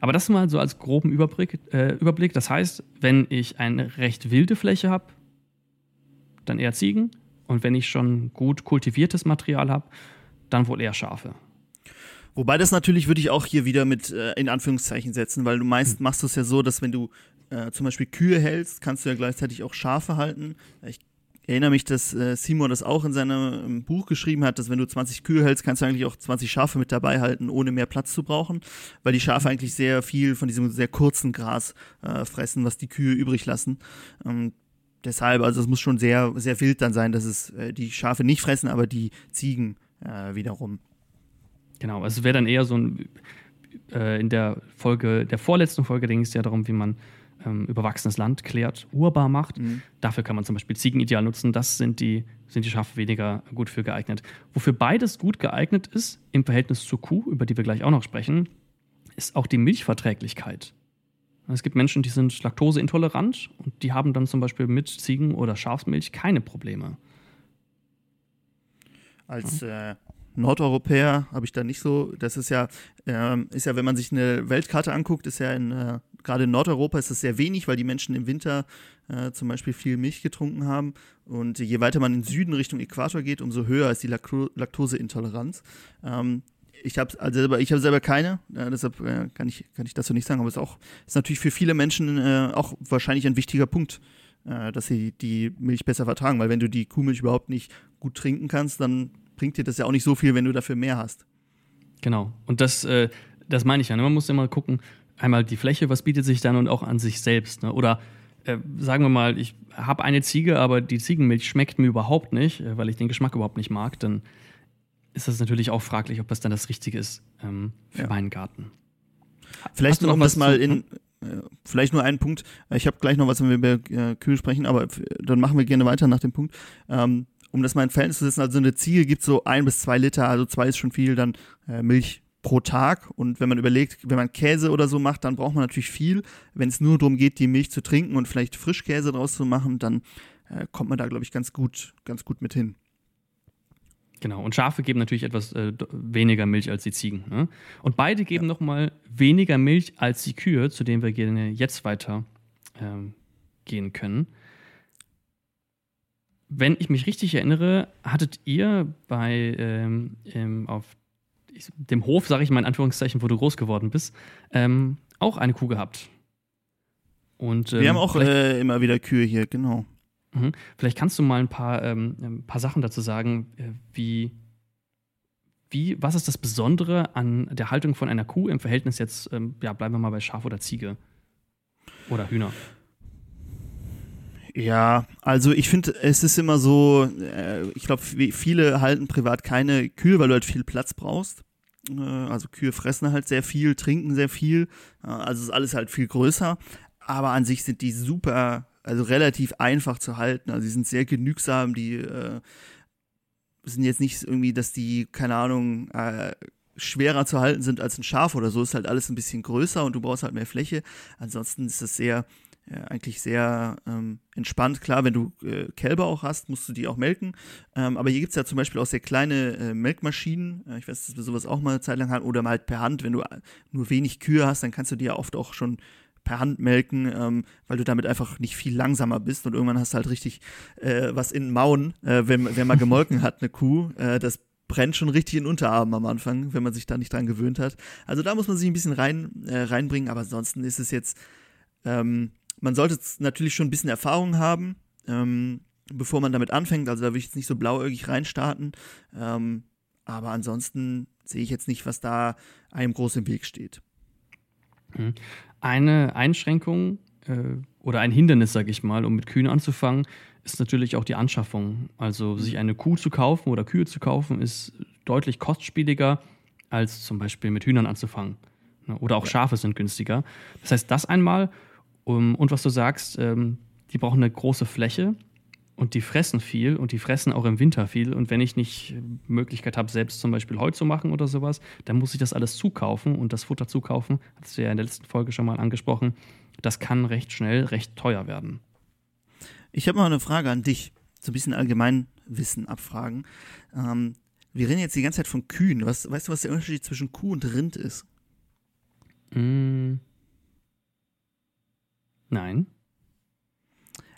Aber das mal so als groben Überblick. Äh, Überblick. Das heißt, wenn ich eine recht wilde Fläche habe, dann eher Ziegen. Und wenn ich schon gut kultiviertes Material habe, dann wohl eher Schafe. Wobei das natürlich würde ich auch hier wieder mit äh, in Anführungszeichen setzen, weil du meist hm. machst du es ja so, dass wenn du äh, zum Beispiel Kühe hältst, kannst du ja gleichzeitig auch Schafe halten. Ich erinnere mich, dass äh, Simon das auch in seinem Buch geschrieben hat, dass wenn du 20 Kühe hältst, kannst du eigentlich auch 20 Schafe mit dabei halten, ohne mehr Platz zu brauchen, weil die Schafe eigentlich sehr viel von diesem sehr kurzen Gras äh, fressen, was die Kühe übrig lassen. Ähm, deshalb, also es muss schon sehr, sehr wild dann sein, dass es äh, die Schafe nicht fressen, aber die Ziegen äh, wiederum. Genau, also es wäre dann eher so ein, äh, in der Folge, der vorletzten Folge ging es ja darum, wie man ähm, überwachsenes Land klärt, urbar macht. Mhm. Dafür kann man zum Beispiel Ziegenideal nutzen. Das sind die, sind die Schafe weniger gut für geeignet. Wofür beides gut geeignet ist, im Verhältnis zur Kuh, über die wir gleich auch noch sprechen, ist auch die Milchverträglichkeit. Es gibt Menschen, die sind laktoseintolerant und die haben dann zum Beispiel mit Ziegen- oder Schafsmilch keine Probleme. Als äh, Nordeuropäer habe ich da nicht so, das ist ja, äh, ist ja, wenn man sich eine Weltkarte anguckt, ist ja in, äh, gerade in Nordeuropa ist es sehr wenig, weil die Menschen im Winter äh, zum Beispiel viel Milch getrunken haben. Und je weiter man in Süden Richtung Äquator geht, umso höher ist die Lakto Laktoseintoleranz. Ähm, ich habe also selber, ich habe selber keine, äh, deshalb äh, kann ich kann ich dazu nicht sagen, aber es ist auch ist natürlich für viele Menschen äh, auch wahrscheinlich ein wichtiger Punkt, äh, dass sie die Milch besser vertragen, weil wenn du die Kuhmilch überhaupt nicht gut trinken kannst, dann bringt dir das ja auch nicht so viel, wenn du dafür mehr hast. Genau. Und das, äh, das meine ich ja. Ne? Man muss immer gucken, einmal die Fläche, was bietet sich dann und auch an sich selbst. Ne? Oder äh, sagen wir mal, ich habe eine Ziege, aber die Ziegenmilch schmeckt mir überhaupt nicht, weil ich den Geschmack überhaupt nicht mag, dann ist das natürlich auch fraglich, ob das dann das Richtige ist ähm, für ja. meinen Garten. Vielleicht noch was mal in, äh, vielleicht nur einen Punkt. Ich habe gleich noch was, wenn wir über äh, Kühe sprechen, aber dann machen wir gerne weiter nach dem Punkt. Ähm, um das mal in Verhältnis zu setzen, also eine Ziege gibt so ein bis zwei Liter, also zwei ist schon viel, dann äh, Milch pro Tag. Und wenn man überlegt, wenn man Käse oder so macht, dann braucht man natürlich viel. Wenn es nur darum geht, die Milch zu trinken und vielleicht Frischkäse draus zu machen, dann kommt man da, glaube ich, ganz gut, ganz gut mit hin. Genau, und Schafe geben natürlich etwas äh, weniger Milch als die Ziegen. Ne? Und beide geben ja. nochmal weniger Milch als die Kühe, zu denen wir gerne jetzt weiter ähm, gehen können wenn ich mich richtig erinnere, hattet ihr bei ähm, ähm, auf dem Hof, sage ich mal in Anführungszeichen, wo du groß geworden bist, ähm, auch eine Kuh gehabt. Und, Wir haben ähm, auch äh, immer wieder Kühe hier, genau. Mhm. Vielleicht kannst du mal ein paar, ähm, ein paar Sachen dazu sagen, äh, wie, wie, was ist das Besondere an der Haltung von einer Kuh im Verhältnis jetzt, ähm, ja, bleiben wir mal bei Schaf oder Ziege oder Hühner? Ja, also ich finde, es ist immer so, äh, ich glaube, viele halten privat keine Kühe, weil du halt viel Platz brauchst. Äh, also Kühe fressen halt sehr viel, trinken sehr viel, äh, also ist alles halt viel größer. Aber an sich sind die super, also relativ einfach zu halten. Also die sind sehr genügsam, die äh, sind jetzt nicht irgendwie, dass die, keine Ahnung, äh, schwerer zu halten sind als ein Schaf oder so. Ist halt alles ein bisschen größer und du brauchst halt mehr Fläche. Ansonsten ist es sehr ja, eigentlich sehr ähm, entspannt. Klar, wenn du äh, Kälber auch hast, musst du die auch melken. Ähm, aber hier gibt es ja zum Beispiel auch sehr kleine äh, Melkmaschinen. Äh, ich weiß, dass wir sowas auch mal eine Zeit lang hatten. Oder mal halt per Hand. Wenn du äh, nur wenig Kühe hast, dann kannst du die ja oft auch schon per Hand melken, ähm, weil du damit einfach nicht viel langsamer bist. Und irgendwann hast du halt richtig äh, was in den Mauen, äh, wenn, wenn man gemolken hat, eine Kuh. das brennt schon richtig in den Unterarmen am Anfang, wenn man sich da nicht dran gewöhnt hat. Also da muss man sich ein bisschen rein, reinbringen. Aber ansonsten ist es jetzt. Ähm, man sollte natürlich schon ein bisschen Erfahrung haben, ähm, bevor man damit anfängt. Also da würde ich jetzt nicht so blauäugig reinstarten. Ähm, aber ansonsten sehe ich jetzt nicht, was da einem groß im Weg steht. Mhm. Eine Einschränkung, äh, oder ein Hindernis, sage ich mal, um mit Kühen anzufangen, ist natürlich auch die Anschaffung. Also sich eine Kuh zu kaufen oder Kühe zu kaufen, ist deutlich kostspieliger, als zum Beispiel mit Hühnern anzufangen. Ne, oder auch Schafe sind günstiger. Das heißt, das einmal. und was du sagst, ähm, die brauchen eine große Fläche und die fressen viel und die fressen auch im Winter viel. Und wenn ich nicht Möglichkeit habe, selbst zum Beispiel Heu zu machen oder sowas, dann muss ich das alles zukaufen und das Futter zukaufen, hast du ja in der letzten Folge schon mal angesprochen, das kann recht schnell recht teuer werden. Ich habe mal eine Frage an dich, so ein bisschen Allgemeinwissen abfragen. Ähm, wir reden jetzt die ganze Zeit von Kühen. Was, weißt du, was der Unterschied zwischen Kuh und Rind ist? Mm. Nein.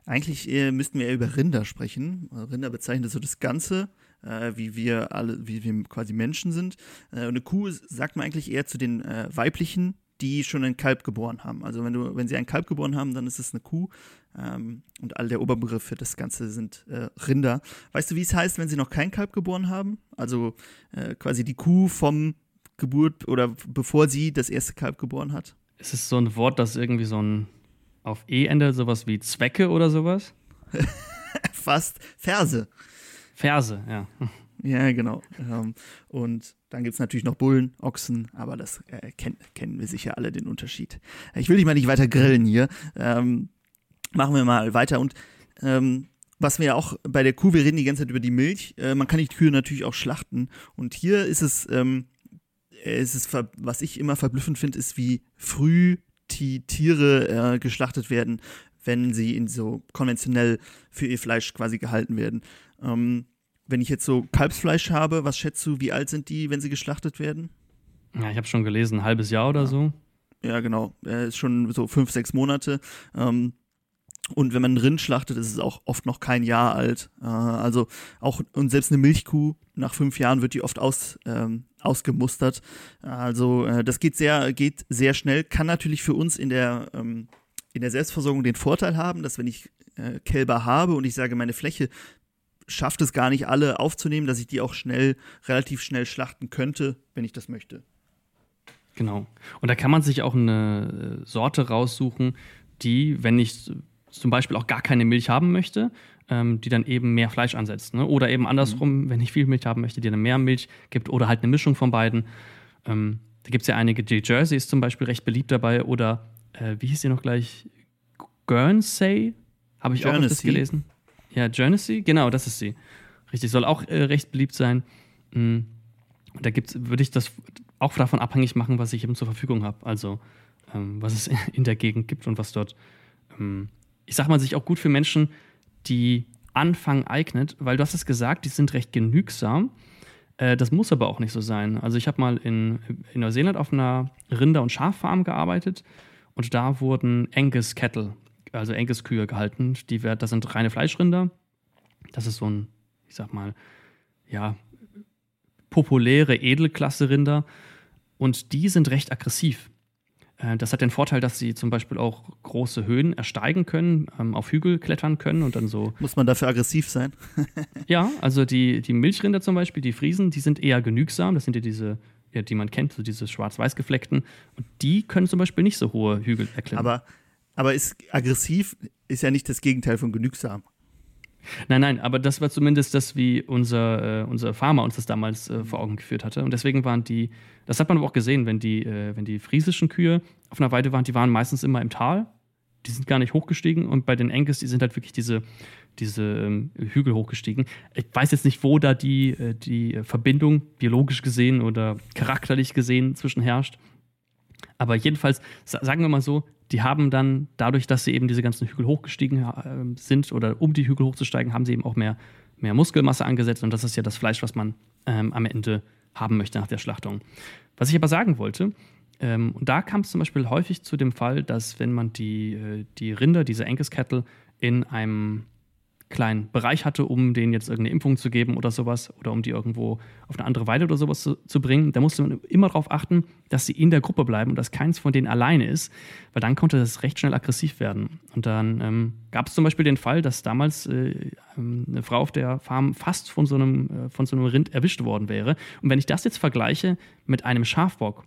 Eigentlich äh, müssten wir eher über Rinder sprechen. Rinder bezeichnet so das Ganze, äh, wie wir alle, wie wir quasi Menschen sind. Äh, eine Kuh sagt man eigentlich eher zu den äh, weiblichen, die schon ein Kalb geboren haben. Also wenn du, wenn sie ein Kalb geboren haben, dann ist es eine Kuh. Ähm, und all der Oberbegriff für das Ganze sind äh, Rinder. Weißt du, wie es heißt, wenn sie noch kein Kalb geboren haben? Also äh, quasi die Kuh vom Geburt oder bevor sie das erste Kalb geboren hat? Ist es so ein Wort, das irgendwie so ein auf E-Ende sowas wie Zwecke oder sowas? Fast Verse. Verse, ja. Ja, genau. Ähm, und dann gibt es natürlich noch Bullen, Ochsen, aber das äh, kenn, kennen wir sicher alle den Unterschied. Ich will dich mal nicht weiter grillen hier. Ähm, machen wir mal weiter. Und ähm, was wir ja auch bei der Kuh, wir reden die ganze Zeit über die Milch. Äh, man kann die Kühe natürlich auch schlachten. Und hier ist es, ähm, ist es was ich immer verblüffend finde, ist, wie früh die Tiere äh, geschlachtet werden, wenn sie in so konventionell für ihr Fleisch quasi gehalten werden. Ähm, wenn ich jetzt so Kalbsfleisch habe, was schätzt du, wie alt sind die, wenn sie geschlachtet werden? Ja, ich habe schon gelesen, ein halbes Jahr oder ja. so. Ja, genau. Er ist schon so fünf, sechs Monate. Ähm, und wenn man Rind schlachtet, ist es auch oft noch kein Jahr alt. Äh, also auch, und selbst eine Milchkuh, nach fünf Jahren wird die oft aus, ähm, ausgemustert. Also äh, das geht sehr, geht sehr schnell, kann natürlich für uns in der, ähm, in der Selbstversorgung den Vorteil haben, dass wenn ich äh, Kälber habe und ich sage, meine Fläche schafft es gar nicht alle aufzunehmen, dass ich die auch schnell, relativ schnell schlachten könnte, wenn ich das möchte. Genau. Und da kann man sich auch eine äh, Sorte raussuchen, die, wenn ich zum Beispiel auch gar keine Milch haben möchte, ähm, die dann eben mehr Fleisch ansetzt. Ne? Oder eben andersrum, mhm. wenn ich viel Milch haben möchte, die dann mehr Milch gibt oder halt eine Mischung von beiden. Ähm, da gibt es ja einige, die Jersey ist zum Beispiel recht beliebt dabei oder äh, wie hieß die noch gleich? Guernsey? Habe ich Jersey. auch das gelesen. Ja, Jersey, genau, das ist sie. Richtig, soll auch äh, recht beliebt sein. Mhm. Da würde ich das auch davon abhängig machen, was ich eben zur Verfügung habe. Also, ähm, was es in der Gegend gibt und was dort ähm, ich sag mal, sich auch gut für Menschen, die anfangen, eignet, weil du hast es gesagt, die sind recht genügsam. Äh, das muss aber auch nicht so sein. Also ich habe mal in, in Neuseeland auf einer Rinder- und Schaffarm gearbeitet und da wurden Angus Cattle, also Angus Kühe gehalten. Die, das sind reine Fleischrinder. Das ist so ein, ich sag mal, ja, populäre Edelklasse-Rinder. Und die sind recht aggressiv. Äh, das hat den Vorteil, dass sie zum Beispiel auch große Höhen ersteigen können, ähm, auf Hügel klettern können und dann so. Muss man dafür aggressiv sein? ja, also die, die Milchrinder zum Beispiel, die Friesen, die sind eher genügsam. Das sind ja diese, ja, die man kennt, so diese schwarz-weiß gefleckten. Und die können zum Beispiel nicht so hohe Hügel erklettern. Aber, aber ist aggressiv ist ja nicht das Gegenteil von genügsam. Nein, nein, aber das war zumindest das, wie unser, äh, unser Farmer uns das damals äh, vor Augen geführt hatte. Und deswegen waren die, das hat man aber auch gesehen, wenn die, äh, wenn die friesischen Kühe auf einer Weide waren, die waren meistens immer im Tal. Die sind gar nicht hochgestiegen. Und bei den Angus, die sind halt wirklich diese, diese ähm, Hügel hochgestiegen. Ich weiß jetzt nicht, wo da die, äh, die Verbindung biologisch gesehen oder charakterlich gesehen zwischen herrscht. Aber jedenfalls, sagen wir mal so, die haben dann dadurch, dass sie eben diese ganzen Hügel hochgestiegen äh, sind oder um die Hügel hochzusteigen, haben sie eben auch mehr, mehr Muskelmasse angesetzt und das ist ja das Fleisch, was man ähm, am Ende haben möchte nach der Schlachtung. Was ich aber sagen wollte, ähm, und da kam es zum Beispiel häufig zu dem Fall, dass wenn man die, äh, die Rinder, diese Cattle, in einem kleinen Bereich hatte, um denen jetzt irgendeine Impfung zu geben oder sowas oder um die irgendwo auf eine andere Weide oder sowas zu, zu bringen, da musste man immer darauf achten, dass sie in der Gruppe bleiben und dass keins von denen alleine ist, weil dann konnte das recht schnell aggressiv werden. Und dann ähm, gab es zum Beispiel den Fall, dass damals äh, ähm, eine Frau auf der Farm fast von so, einem, äh, von so einem Rind erwischt worden wäre. Und wenn ich das jetzt vergleiche mit einem Schafbock,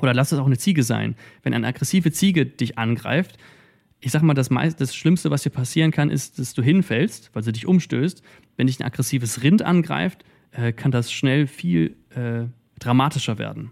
oder lass es auch eine Ziege sein, wenn eine aggressive Ziege dich angreift, ich sag mal, das, meist, das Schlimmste, was dir passieren kann, ist, dass du hinfällst, weil sie dich umstößt. Wenn dich ein aggressives Rind angreift, äh, kann das schnell viel äh, dramatischer werden.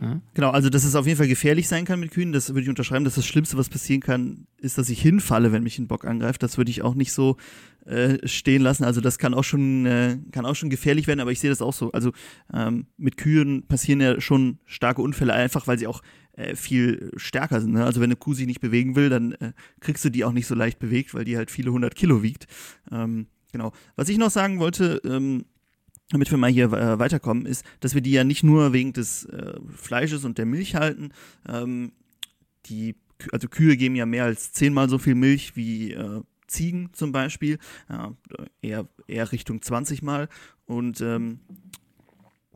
Ja? Genau, also dass es auf jeden Fall gefährlich sein kann mit Kühen, das würde ich unterschreiben, dass das Schlimmste, was passieren kann, ist, dass ich hinfalle, wenn mich ein Bock angreift. Das würde ich auch nicht so äh, stehen lassen. Also das kann auch schon, äh, kann auch schon gefährlich werden, aber ich sehe das auch so. Also ähm, mit Kühen passieren ja schon starke Unfälle, einfach weil sie auch äh, viel stärker sind. Ne? Also wenn eine Kuh sich nicht bewegen will, dann äh, kriegst du die auch nicht so leicht bewegt, weil die halt viele hundert Kilo wiegt. Ähm, genau. Was ich noch sagen wollte, ähm, damit wir mal hier äh, weiterkommen, ist, dass wir die ja nicht nur wegen des äh, Fleisches und der Milch halten. Ähm, die, also Kühe geben ja mehr als zehnmal so viel Milch wie äh, Ziegen zum Beispiel, eher, eher Richtung 20 Mal. Und ähm,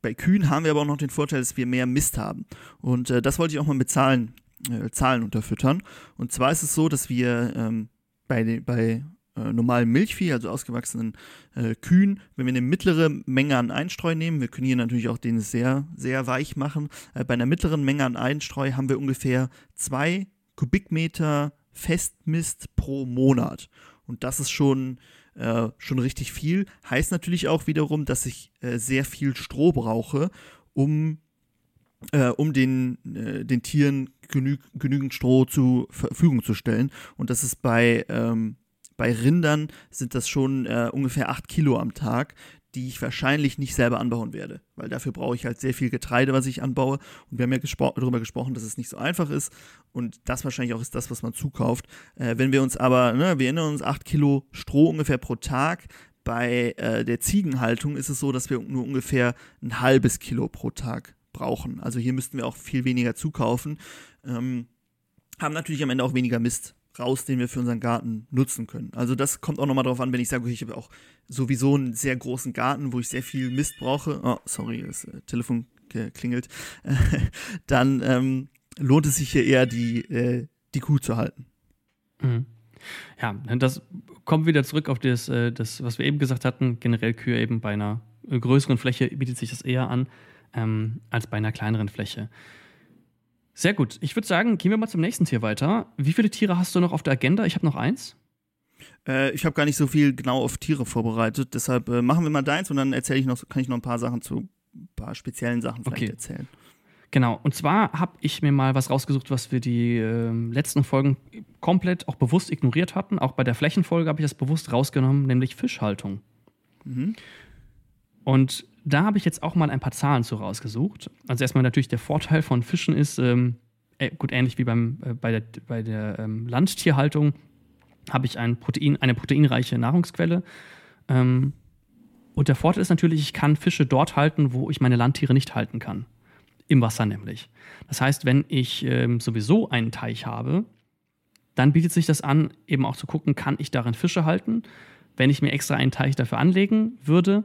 bei Kühen haben wir aber auch noch den Vorteil, dass wir mehr Mist haben. Und äh, das wollte ich auch mal mit Zahlen, äh, Zahlen unterfüttern. Und zwar ist es so, dass wir ähm, bei, bei äh, normalen Milchvieh, also ausgewachsenen äh, Kühen, wenn wir eine mittlere Menge an Einstreu nehmen, wir können hier natürlich auch den sehr, sehr weich machen, äh, bei einer mittleren Menge an Einstreu haben wir ungefähr zwei Kubikmeter Festmist pro Monat. Und das ist schon, äh, schon richtig viel. Heißt natürlich auch wiederum, dass ich äh, sehr viel Stroh brauche, um, äh, um den, äh, den Tieren genü genügend Stroh zur Verfügung zu stellen. Und das ist bei ähm, bei Rindern sind das schon äh, ungefähr 8 Kilo am Tag, die ich wahrscheinlich nicht selber anbauen werde, weil dafür brauche ich halt sehr viel Getreide, was ich anbaue. Und wir haben ja gespro darüber gesprochen, dass es nicht so einfach ist und das wahrscheinlich auch ist das, was man zukauft. Äh, wenn wir uns aber, ne, wir erinnern uns, 8 Kilo Stroh ungefähr pro Tag. Bei äh, der Ziegenhaltung ist es so, dass wir nur ungefähr ein halbes Kilo pro Tag brauchen. Also hier müssten wir auch viel weniger zukaufen. Ähm, haben natürlich am Ende auch weniger Mist raus, den wir für unseren Garten nutzen können. Also das kommt auch nochmal drauf an, wenn ich sage, okay, ich habe auch sowieso einen sehr großen Garten, wo ich sehr viel Mist brauche. Oh, sorry, das äh, Telefon klingelt. dann ähm, lohnt es sich hier eher, die, äh, die Kuh zu halten. Mhm. Ja, das kommt wieder zurück auf das, äh, das, was wir eben gesagt hatten. Generell Kühe eben bei einer größeren Fläche bietet sich das eher an ähm, als bei einer kleineren Fläche. Sehr gut. Ich würde sagen, gehen wir mal zum nächsten Tier weiter. Wie viele Tiere hast du noch auf der Agenda? Ich habe noch eins. Äh, ich habe gar nicht so viel genau auf Tiere vorbereitet. Deshalb äh, machen wir mal deins und dann erzähle ich noch, kann ich noch ein paar Sachen zu ein paar speziellen Sachen vielleicht okay. erzählen. Genau, und zwar habe ich mir mal was rausgesucht, was wir die äh, letzten Folgen komplett auch bewusst ignoriert hatten. Auch bei der Flächenfolge habe ich das bewusst rausgenommen, nämlich Fischhaltung. Mhm. Und da habe ich jetzt auch mal ein paar Zahlen zu rausgesucht. Also erstmal natürlich der Vorteil von Fischen ist, ähm, äh, gut, ähnlich wie beim, äh, bei der, bei der ähm, Landtierhaltung, habe ich ein Protein, eine proteinreiche Nahrungsquelle. Ähm, und der Vorteil ist natürlich, ich kann Fische dort halten, wo ich meine Landtiere nicht halten kann. Im Wasser nämlich. Das heißt, wenn ich ähm, sowieso einen Teich habe, dann bietet sich das an, eben auch zu gucken, kann ich darin Fische halten. Wenn ich mir extra einen Teich dafür anlegen würde,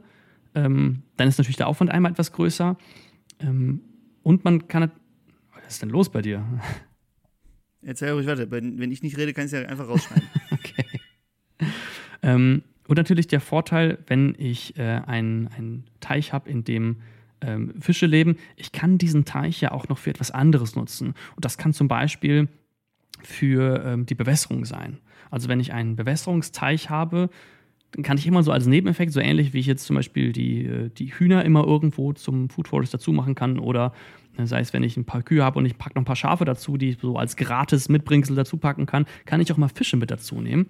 ähm, dann ist natürlich der Aufwand einmal etwas größer. Ähm, und man kann. Was ist denn los bei dir? Erzähl ruhig weiter. Wenn ich nicht rede, kann ich es ja einfach rausschneiden. okay. Ähm, und natürlich der Vorteil, wenn ich äh, einen Teich habe, in dem ähm, Fische leben, ich kann diesen Teich ja auch noch für etwas anderes nutzen. Und das kann zum Beispiel für ähm, die Bewässerung sein. Also wenn ich einen Bewässerungsteich habe, kann ich immer so als Nebeneffekt, so ähnlich wie ich jetzt zum Beispiel die, äh, die Hühner immer irgendwo zum Food Forest dazu machen kann oder äh, sei es, wenn ich ein paar Kühe habe und ich packe noch ein paar Schafe dazu, die ich so als gratis Mitbringsel dazu packen kann, kann ich auch mal Fische mit dazu nehmen.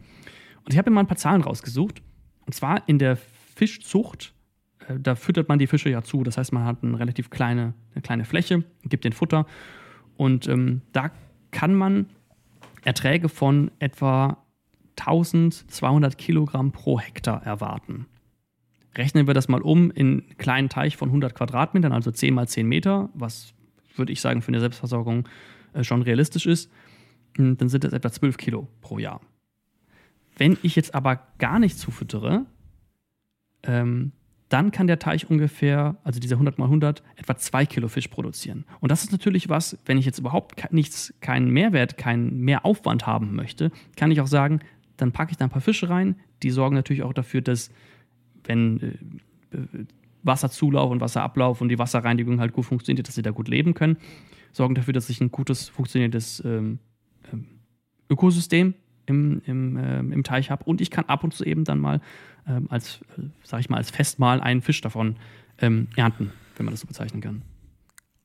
Und ich habe mir mal ein paar Zahlen rausgesucht. Und zwar in der Fischzucht, äh, da füttert man die Fische ja zu. Das heißt, man hat eine relativ kleine, eine kleine Fläche, gibt den Futter. Und ähm, da kann man Erträge von etwa 1200 Kilogramm pro Hektar erwarten. Rechnen wir das mal um in einen kleinen Teich von 100 Quadratmetern, also 10 mal 10 Meter, was würde ich sagen für eine Selbstversorgung äh, schon realistisch ist, hm, dann sind das etwa 12 Kilo pro Jahr. Wenn ich jetzt aber gar nicht zufüttere, ähm, dann kann der Teich ungefähr, also dieser 100 mal 100, etwa 2 Kilo Fisch produzieren. Und das ist natürlich was, wenn ich jetzt überhaupt nichts, keinen Mehrwert, keinen Mehraufwand haben möchte, kann ich auch sagen, dann packe ich da ein paar Fische rein. Die sorgen natürlich auch dafür, dass, wenn äh, Wasserzulauf und Wasserablauf und die Wasserreinigung halt gut funktioniert, dass sie da gut leben können. Sorgen dafür, dass ich ein gutes, funktionierendes ähm, ähm, Ökosystem im, im, äh, im Teich habe und ich kann ab und zu eben dann mal ähm, als, äh, sag ich mal, als Festmahl einen Fisch davon ähm, ernten, wenn man das so bezeichnen kann.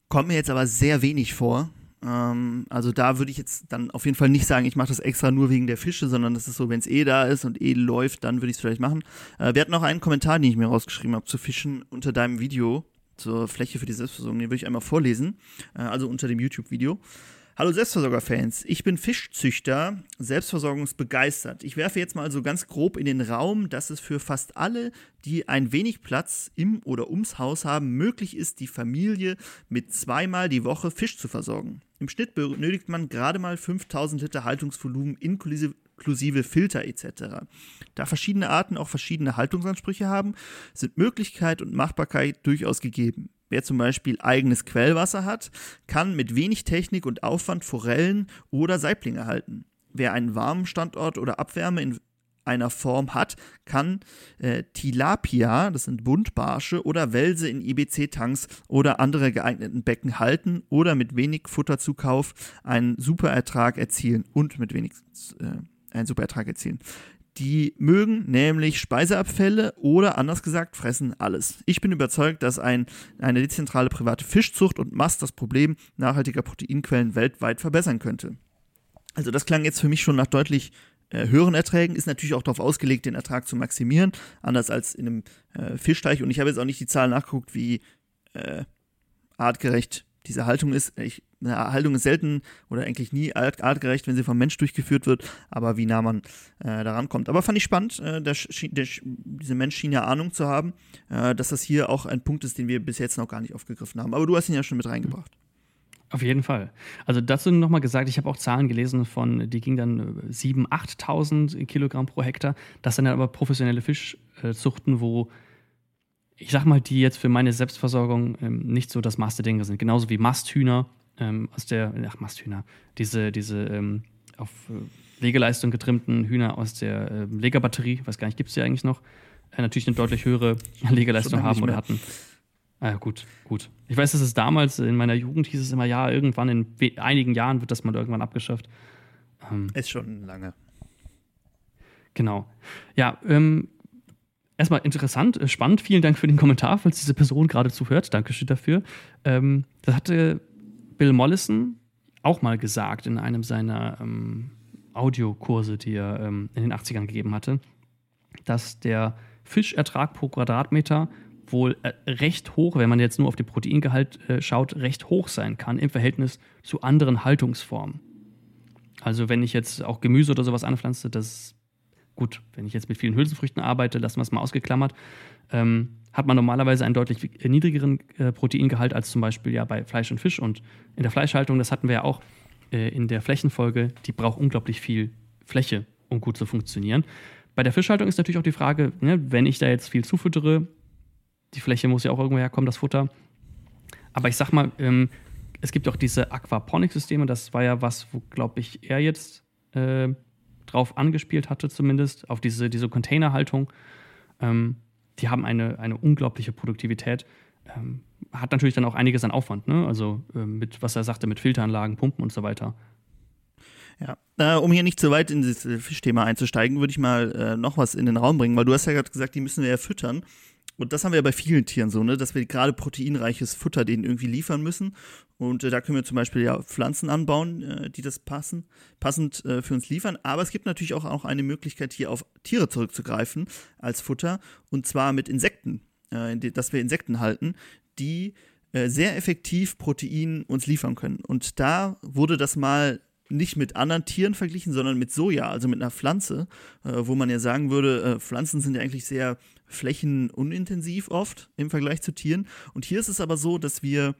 Kommt mir jetzt aber sehr wenig vor. Ähm, also da würde ich jetzt dann auf jeden Fall nicht sagen, ich mache das extra nur wegen der Fische, sondern das ist so, wenn es eh da ist und eh läuft, dann würde ich es vielleicht machen. Äh, wir hatten noch einen Kommentar, den ich mir rausgeschrieben habe zu Fischen unter deinem Video zur Fläche für die Selbstversorgung. Den würde ich einmal vorlesen, äh, also unter dem YouTube-Video. Hallo Selbstversorger-Fans, ich bin Fischzüchter, selbstversorgungsbegeistert. Ich werfe jetzt mal so ganz grob in den Raum, dass es für fast alle, die ein wenig Platz im oder ums Haus haben, möglich ist, die Familie mit zweimal die Woche Fisch zu versorgen. Im Schnitt benötigt man gerade mal 5000 Liter Haltungsvolumen inklusive, Filter etc. Da verschiedene Arten auch verschiedene Haltungsansprüche haben, sind Möglichkeit und Machbarkeit durchaus gegeben. Wer zum Beispiel eigenes Quellwasser hat, kann mit wenig Technik und Aufwand Forellen oder Saiblinge halten. Wer einen warmen Standort oder Abwärme in einer Form hat, kann äh, Tilapia, das sind Buntbarsche, oder Welse in IBC-Tanks oder andere geeigneten Becken halten oder mit wenig Futterzukauf einen super Ertrag erzielen und mit wenig äh, einen super Ertrag erzielen. Die mögen nämlich Speiseabfälle oder anders gesagt fressen alles. Ich bin überzeugt, dass ein, eine dezentrale private Fischzucht und Mast das Problem nachhaltiger Proteinquellen weltweit verbessern könnte. Also das klang jetzt für mich schon nach deutlich höheren Erträgen, ist natürlich auch darauf ausgelegt, den Ertrag zu maximieren, anders als in einem äh, Fischteich. Und ich habe jetzt auch nicht die Zahl nachgeguckt, wie äh, artgerecht diese Haltung ist. Ich, eine Haltung ist selten oder eigentlich nie artgerecht, wenn sie vom Mensch durchgeführt wird, aber wie nah man äh, daran kommt. Aber fand ich spannend, äh, der, der, dieser Mensch schien ja Ahnung zu haben, äh, dass das hier auch ein Punkt ist, den wir bis jetzt noch gar nicht aufgegriffen haben. Aber du hast ihn ja schon mit reingebracht. Auf jeden Fall. Also dazu nochmal gesagt, ich habe auch Zahlen gelesen von, die gingen dann 7.000, 8.000 Kilogramm pro Hektar. Das sind dann aber professionelle Fischzuchten, wo ich sag mal, die jetzt für meine Selbstversorgung ähm, nicht so das Maß der Dinge sind. Genauso wie Masthühner ähm, aus der, ach, Masthühner, diese, diese ähm, auf äh, Legeleistung getrimmten Hühner aus der äh, Legerbatterie, weiß gar nicht, gibt es die eigentlich noch, äh, natürlich eine deutlich höhere Legeleistung haben oder hatten. Ah, gut, gut. Ich weiß, dass es damals in meiner Jugend hieß es immer, ja, irgendwann in einigen Jahren wird das mal irgendwann abgeschafft. Ähm, Ist schon lange. Genau. Ja, ähm, erstmal interessant, äh, spannend. Vielen Dank für den Kommentar, falls diese Person gerade zuhört. Dankeschön dafür. Ähm, das hatte Bill Mollison auch mal gesagt in einem seiner ähm, Audiokurse, die er ähm, in den 80ern gegeben hatte, dass der Fischertrag pro Quadratmeter wohl äh, recht hoch, wenn man jetzt nur auf den Proteingehalt äh, schaut, recht hoch sein kann im Verhältnis zu anderen Haltungsformen. Also wenn ich jetzt auch Gemüse oder sowas anpflanze, das gut, wenn ich jetzt mit vielen Hülsenfrüchten arbeite, lassen wir es mal ausgeklammert, ähm, hat man normalerweise einen deutlich niedrigeren äh, Proteingehalt als zum Beispiel ja bei Fleisch und Fisch. Und in der Fleischhaltung, das hatten wir ja auch äh, in der Flächenfolge, die braucht unglaublich viel Fläche, um gut zu funktionieren. Bei der Fischhaltung ist natürlich auch die Frage, ne, wenn ich da jetzt viel zufüttere, die Fläche muss ja auch irgendwo herkommen, das Futter. Aber ich sag mal, ähm, es gibt auch diese Aquaponik-Systeme, das war ja was, wo, glaube ich, er jetzt äh, drauf angespielt hatte, zumindest, auf diese, diese Containerhaltung. Ähm, die haben eine, eine unglaubliche Produktivität. Ähm, hat natürlich dann auch einiges an Aufwand, ne? Also äh, mit, was er sagte, mit Filteranlagen, Pumpen und so weiter. Ja, äh, um hier nicht zu weit in das Fischthema einzusteigen, würde ich mal äh, noch was in den Raum bringen, weil du hast ja gerade gesagt, die müssen wir ja füttern. Und das haben wir ja bei vielen Tieren so, ne, dass wir gerade proteinreiches Futter denen irgendwie liefern müssen. Und äh, da können wir zum Beispiel ja Pflanzen anbauen, äh, die das passen, passend äh, für uns liefern. Aber es gibt natürlich auch, auch eine Möglichkeit, hier auf Tiere zurückzugreifen als Futter. Und zwar mit Insekten, äh, dass wir Insekten halten, die äh, sehr effektiv Protein uns liefern können. Und da wurde das mal nicht mit anderen Tieren verglichen, sondern mit Soja, also mit einer Pflanze, äh, wo man ja sagen würde, äh, Pflanzen sind ja eigentlich sehr flächenunintensiv oft im Vergleich zu Tieren. Und hier ist es aber so, dass wir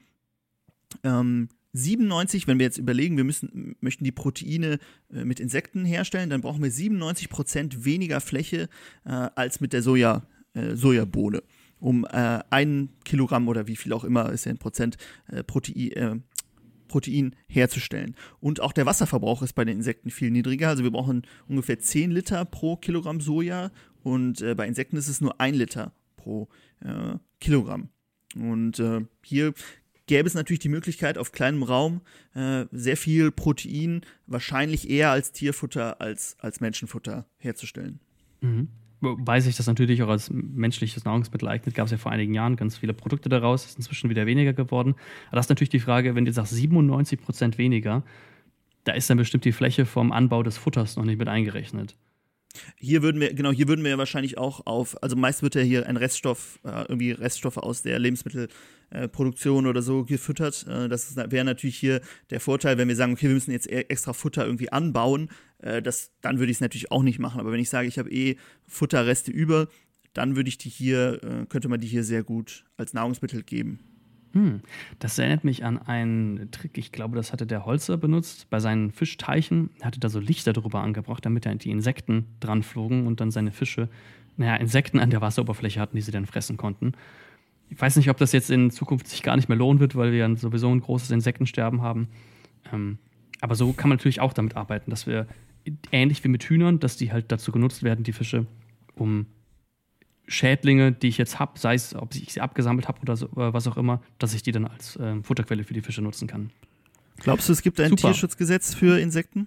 ähm, 97, wenn wir jetzt überlegen, wir müssen, möchten die Proteine äh, mit Insekten herstellen, dann brauchen wir 97 Prozent weniger Fläche äh, als mit der Soja, äh, Sojabohne, um äh, ein Kilogramm oder wie viel auch immer ist ja ein Prozent äh, Protein, äh, Protein herzustellen. Und auch der Wasserverbrauch ist bei den Insekten viel niedriger. Also wir brauchen ungefähr 10 Liter pro Kilogramm Soja und äh, bei Insekten ist es nur ein Liter pro äh, Kilogramm. Und äh, hier gäbe es natürlich die Möglichkeit, auf kleinem Raum äh, sehr viel Protein, wahrscheinlich eher als Tierfutter als als Menschenfutter herzustellen. Mhm. Wobei sich das natürlich auch als menschliches Nahrungsmittel eignet, gab es ja vor einigen Jahren ganz viele Produkte daraus, ist inzwischen wieder weniger geworden. Aber das ist natürlich die Frage, wenn du sagst 97 Prozent weniger, da ist dann bestimmt die Fläche vom Anbau des Futters noch nicht mit eingerechnet. Hier würden wir, genau, hier würden wir ja wahrscheinlich auch auf, also meist wird ja hier ein Reststoff, äh, irgendwie Reststoffe aus der Lebensmittelproduktion äh, oder so gefüttert. Äh, das wäre natürlich hier der Vorteil, wenn wir sagen, okay, wir müssen jetzt e-, extra Futter irgendwie anbauen, äh, das, dann würde ich es natürlich auch nicht machen. Aber wenn ich sage, ich habe eh Futterreste über, dann würde ich die hier, äh, könnte man die hier sehr gut als Nahrungsmittel geben. Hm, das erinnert mich an einen Trick, ich glaube, das hatte der Holzer benutzt bei seinen Fischteichen. Er hatte da so Lichter drüber angebracht, damit da die Insekten dran flogen und dann seine Fische, naja, Insekten an der Wasseroberfläche hatten, die sie dann fressen konnten. Ich weiß nicht, ob das jetzt in Zukunft sich gar nicht mehr lohnen wird, weil wir ja sowieso ein großes Insektensterben haben. Ähm, aber so kann man natürlich auch damit arbeiten, dass wir ähnlich wie mit Hühnern, dass die halt dazu genutzt werden, die Fische, um Schädlinge, die ich jetzt habe, sei es, ob ich sie abgesammelt habe oder so, äh, was auch immer, dass ich die dann als äh, Futterquelle für die Fische nutzen kann. Glaubst du, es gibt ein Super. Tierschutzgesetz für Insekten?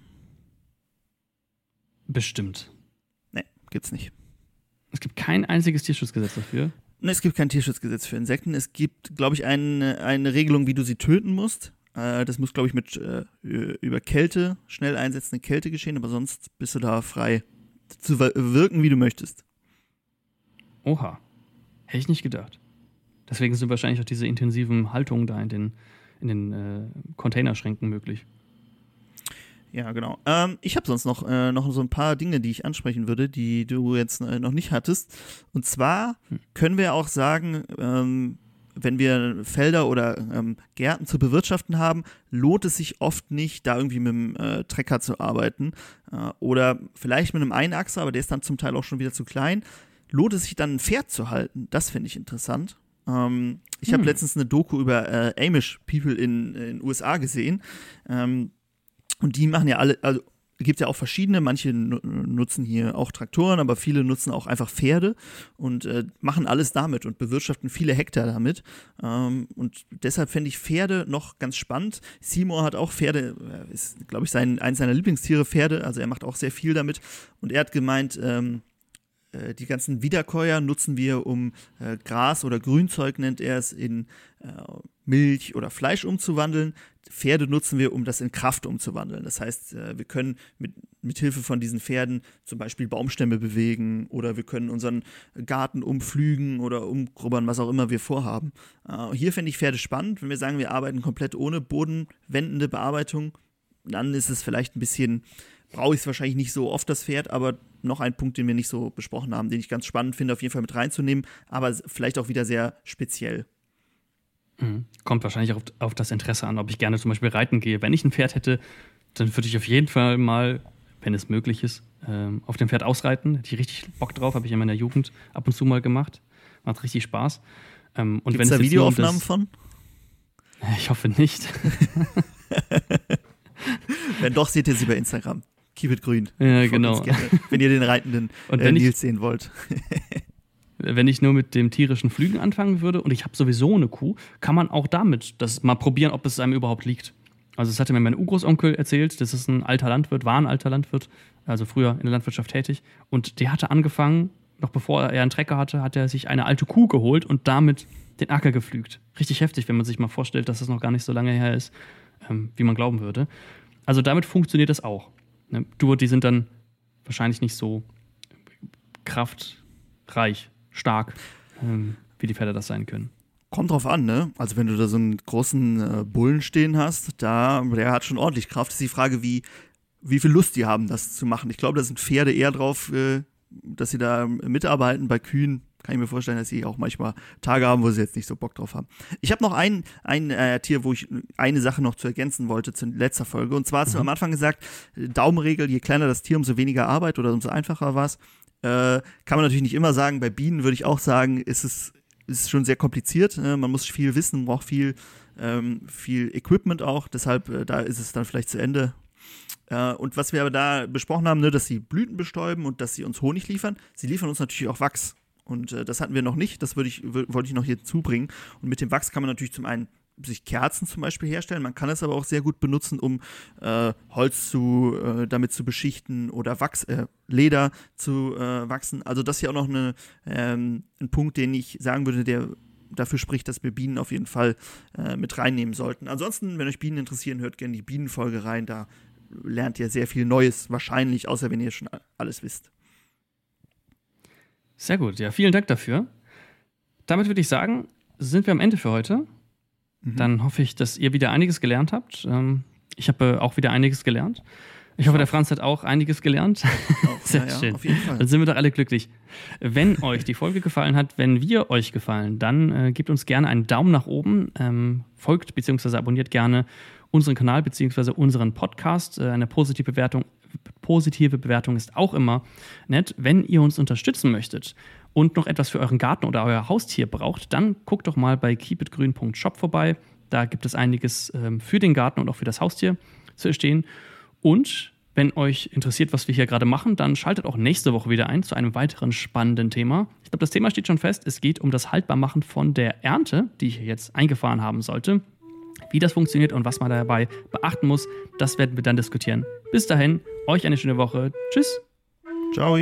Bestimmt. Nee, gibt's nicht. Es gibt kein einziges Tierschutzgesetz dafür. Nee, es gibt kein Tierschutzgesetz für Insekten. Es gibt, glaube ich, eine, eine Regelung, wie du sie töten musst. Äh, das muss, glaube ich, mit äh, über Kälte, schnell einsetzende Kälte geschehen, aber sonst bist du da frei zu wirken, wie du möchtest. Oha. Hätte ich nicht gedacht. Deswegen sind wahrscheinlich auch diese intensiven Haltungen da in den, in den äh, Containerschränken möglich. Ja, genau. Ähm, ich habe sonst noch, äh, noch so ein paar Dinge, die ich ansprechen würde, die du jetzt äh, noch nicht hattest. Und zwar hm. können wir auch sagen, ähm, wenn wir Felder oder ähm, Gärten zu bewirtschaften haben, lohnt es sich oft nicht, da irgendwie mit dem äh, Trecker zu arbeiten. Äh, oder vielleicht mit einem Einachser, aber der ist dann zum Teil auch schon wieder zu klein lohnt es sich dann ein Pferd zu halten? Das finde ich interessant. Ähm, ich hm. habe letztens eine Doku über äh, Amish People in den USA gesehen. Ähm, und die machen ja alle, also gibt ja auch verschiedene, manche nutzen hier auch Traktoren, aber viele nutzen auch einfach Pferde und äh, machen alles damit und bewirtschaften viele Hektar damit. Ähm, und deshalb fände ich Pferde noch ganz spannend. Seymour hat auch Pferde, äh, ist, glaube ich, sein, eins seiner Lieblingstiere, Pferde, also er macht auch sehr viel damit. Und er hat gemeint, ähm, äh, die ganzen Wiederkäuer nutzen wir, um äh, Gras oder Grünzeug nennt er es, in äh, Milch oder Fleisch umzuwandeln. Pferde nutzen wir, um das in Kraft umzuwandeln. Das heißt, äh, wir können mit, mit Hilfe von diesen Pferden zum Beispiel Baumstämme bewegen oder wir können unseren Garten umflügen oder umgrubbern, was auch immer wir vorhaben. Äh, hier fände ich Pferde spannend. Wenn wir sagen, wir arbeiten komplett ohne bodenwendende Bearbeitung, dann ist es vielleicht ein bisschen brauche ich es wahrscheinlich nicht so oft, das Pferd, aber noch ein Punkt, den wir nicht so besprochen haben, den ich ganz spannend finde, auf jeden Fall mit reinzunehmen, aber vielleicht auch wieder sehr speziell. Mhm. Kommt wahrscheinlich auf, auf das Interesse an, ob ich gerne zum Beispiel reiten gehe. Wenn ich ein Pferd hätte, dann würde ich auf jeden Fall mal, wenn es möglich ist, ähm, auf dem Pferd ausreiten. Hätte ich richtig Bock drauf, habe ich in meiner Jugend ab und zu mal gemacht. Macht richtig Spaß. Ähm, und Gibt's wenn da Videoaufnahmen das, von? Ich hoffe nicht. wenn doch, seht ihr sie bei Instagram. Keep it grün. Ja, genau. Gerne, wenn ihr den reitenden äh, Nils sehen wollt. wenn ich nur mit dem tierischen Flügen anfangen würde und ich habe sowieso eine Kuh, kann man auch damit das mal probieren, ob es einem überhaupt liegt. Also das hatte mir mein Urgroßonkel erzählt, das ist ein alter Landwirt, war ein alter Landwirt, also früher in der Landwirtschaft tätig. Und der hatte angefangen, noch bevor er einen Trecker hatte, hat er sich eine alte Kuh geholt und damit den Acker geflügt. Richtig heftig, wenn man sich mal vorstellt, dass das noch gar nicht so lange her ist, ähm, wie man glauben würde. Also damit funktioniert das auch. Ne? Du, die sind dann wahrscheinlich nicht so kraftreich, stark, ähm, wie die Pferde das sein können. Kommt drauf an, ne? Also wenn du da so einen großen äh, Bullen stehen hast, da, der hat schon ordentlich Kraft. Ist die Frage, wie, wie viel Lust die haben, das zu machen. Ich glaube, da sind Pferde eher drauf, äh, dass sie da mitarbeiten. Bei Kühen kann ich mir vorstellen, dass sie auch manchmal Tage haben, wo sie jetzt nicht so Bock drauf haben. Ich habe noch ein, ein äh, Tier, wo ich eine Sache noch zu ergänzen wollte zu letzter Folge. Und zwar hast mhm. du am Anfang gesagt, Daumenregel, je kleiner das Tier, umso weniger Arbeit oder umso einfacher war es. Äh, kann man natürlich nicht immer sagen. Bei Bienen würde ich auch sagen, ist es ist schon sehr kompliziert. Äh, man muss viel wissen, braucht viel, ähm, viel Equipment auch. Deshalb, äh, da ist es dann vielleicht zu Ende. Äh, und was wir aber da besprochen haben, ne, dass sie Blüten bestäuben und dass sie uns Honig liefern, sie liefern uns natürlich auch Wachs. Und äh, das hatten wir noch nicht, das ich, wollte ich noch hier zubringen. Und mit dem Wachs kann man natürlich zum einen sich Kerzen zum Beispiel herstellen. Man kann es aber auch sehr gut benutzen, um äh, Holz zu, äh, damit zu beschichten oder Wachs, äh, Leder zu äh, wachsen. Also das ist ja auch noch eine, ähm, ein Punkt, den ich sagen würde, der dafür spricht, dass wir Bienen auf jeden Fall äh, mit reinnehmen sollten. Ansonsten, wenn euch Bienen interessieren, hört gerne die Bienenfolge rein. Da lernt ihr sehr viel Neues, wahrscheinlich, außer wenn ihr schon alles wisst. Sehr gut, ja, vielen Dank dafür. Damit würde ich sagen, sind wir am Ende für heute. Mhm. Dann hoffe ich, dass ihr wieder einiges gelernt habt. Ähm, ich habe auch wieder einiges gelernt. Ich hoffe, der Franz hat auch einiges gelernt. Auch, Sehr ja, schön. Ja, dann sind wir doch alle glücklich. Wenn euch die Folge gefallen hat, wenn wir euch gefallen, dann äh, gebt uns gerne einen Daumen nach oben, ähm, folgt bzw. abonniert gerne unseren Kanal bzw. unseren Podcast. Äh, eine positive Bewertung, positive Bewertung ist auch immer nett. Wenn ihr uns unterstützen möchtet und noch etwas für euren Garten oder euer Haustier braucht, dann guckt doch mal bei keepitgrün.shop vorbei. Da gibt es einiges ähm, für den Garten und auch für das Haustier zu erstehen. Und wenn euch interessiert, was wir hier gerade machen, dann schaltet auch nächste Woche wieder ein zu einem weiteren spannenden Thema. Ich glaube, das Thema steht schon fest. Es geht um das Haltbarmachen von der Ernte, die ich jetzt eingefahren haben sollte wie das funktioniert und was man dabei beachten muss. Das werden wir dann diskutieren. Bis dahin, euch eine schöne Woche. Tschüss. Ciao.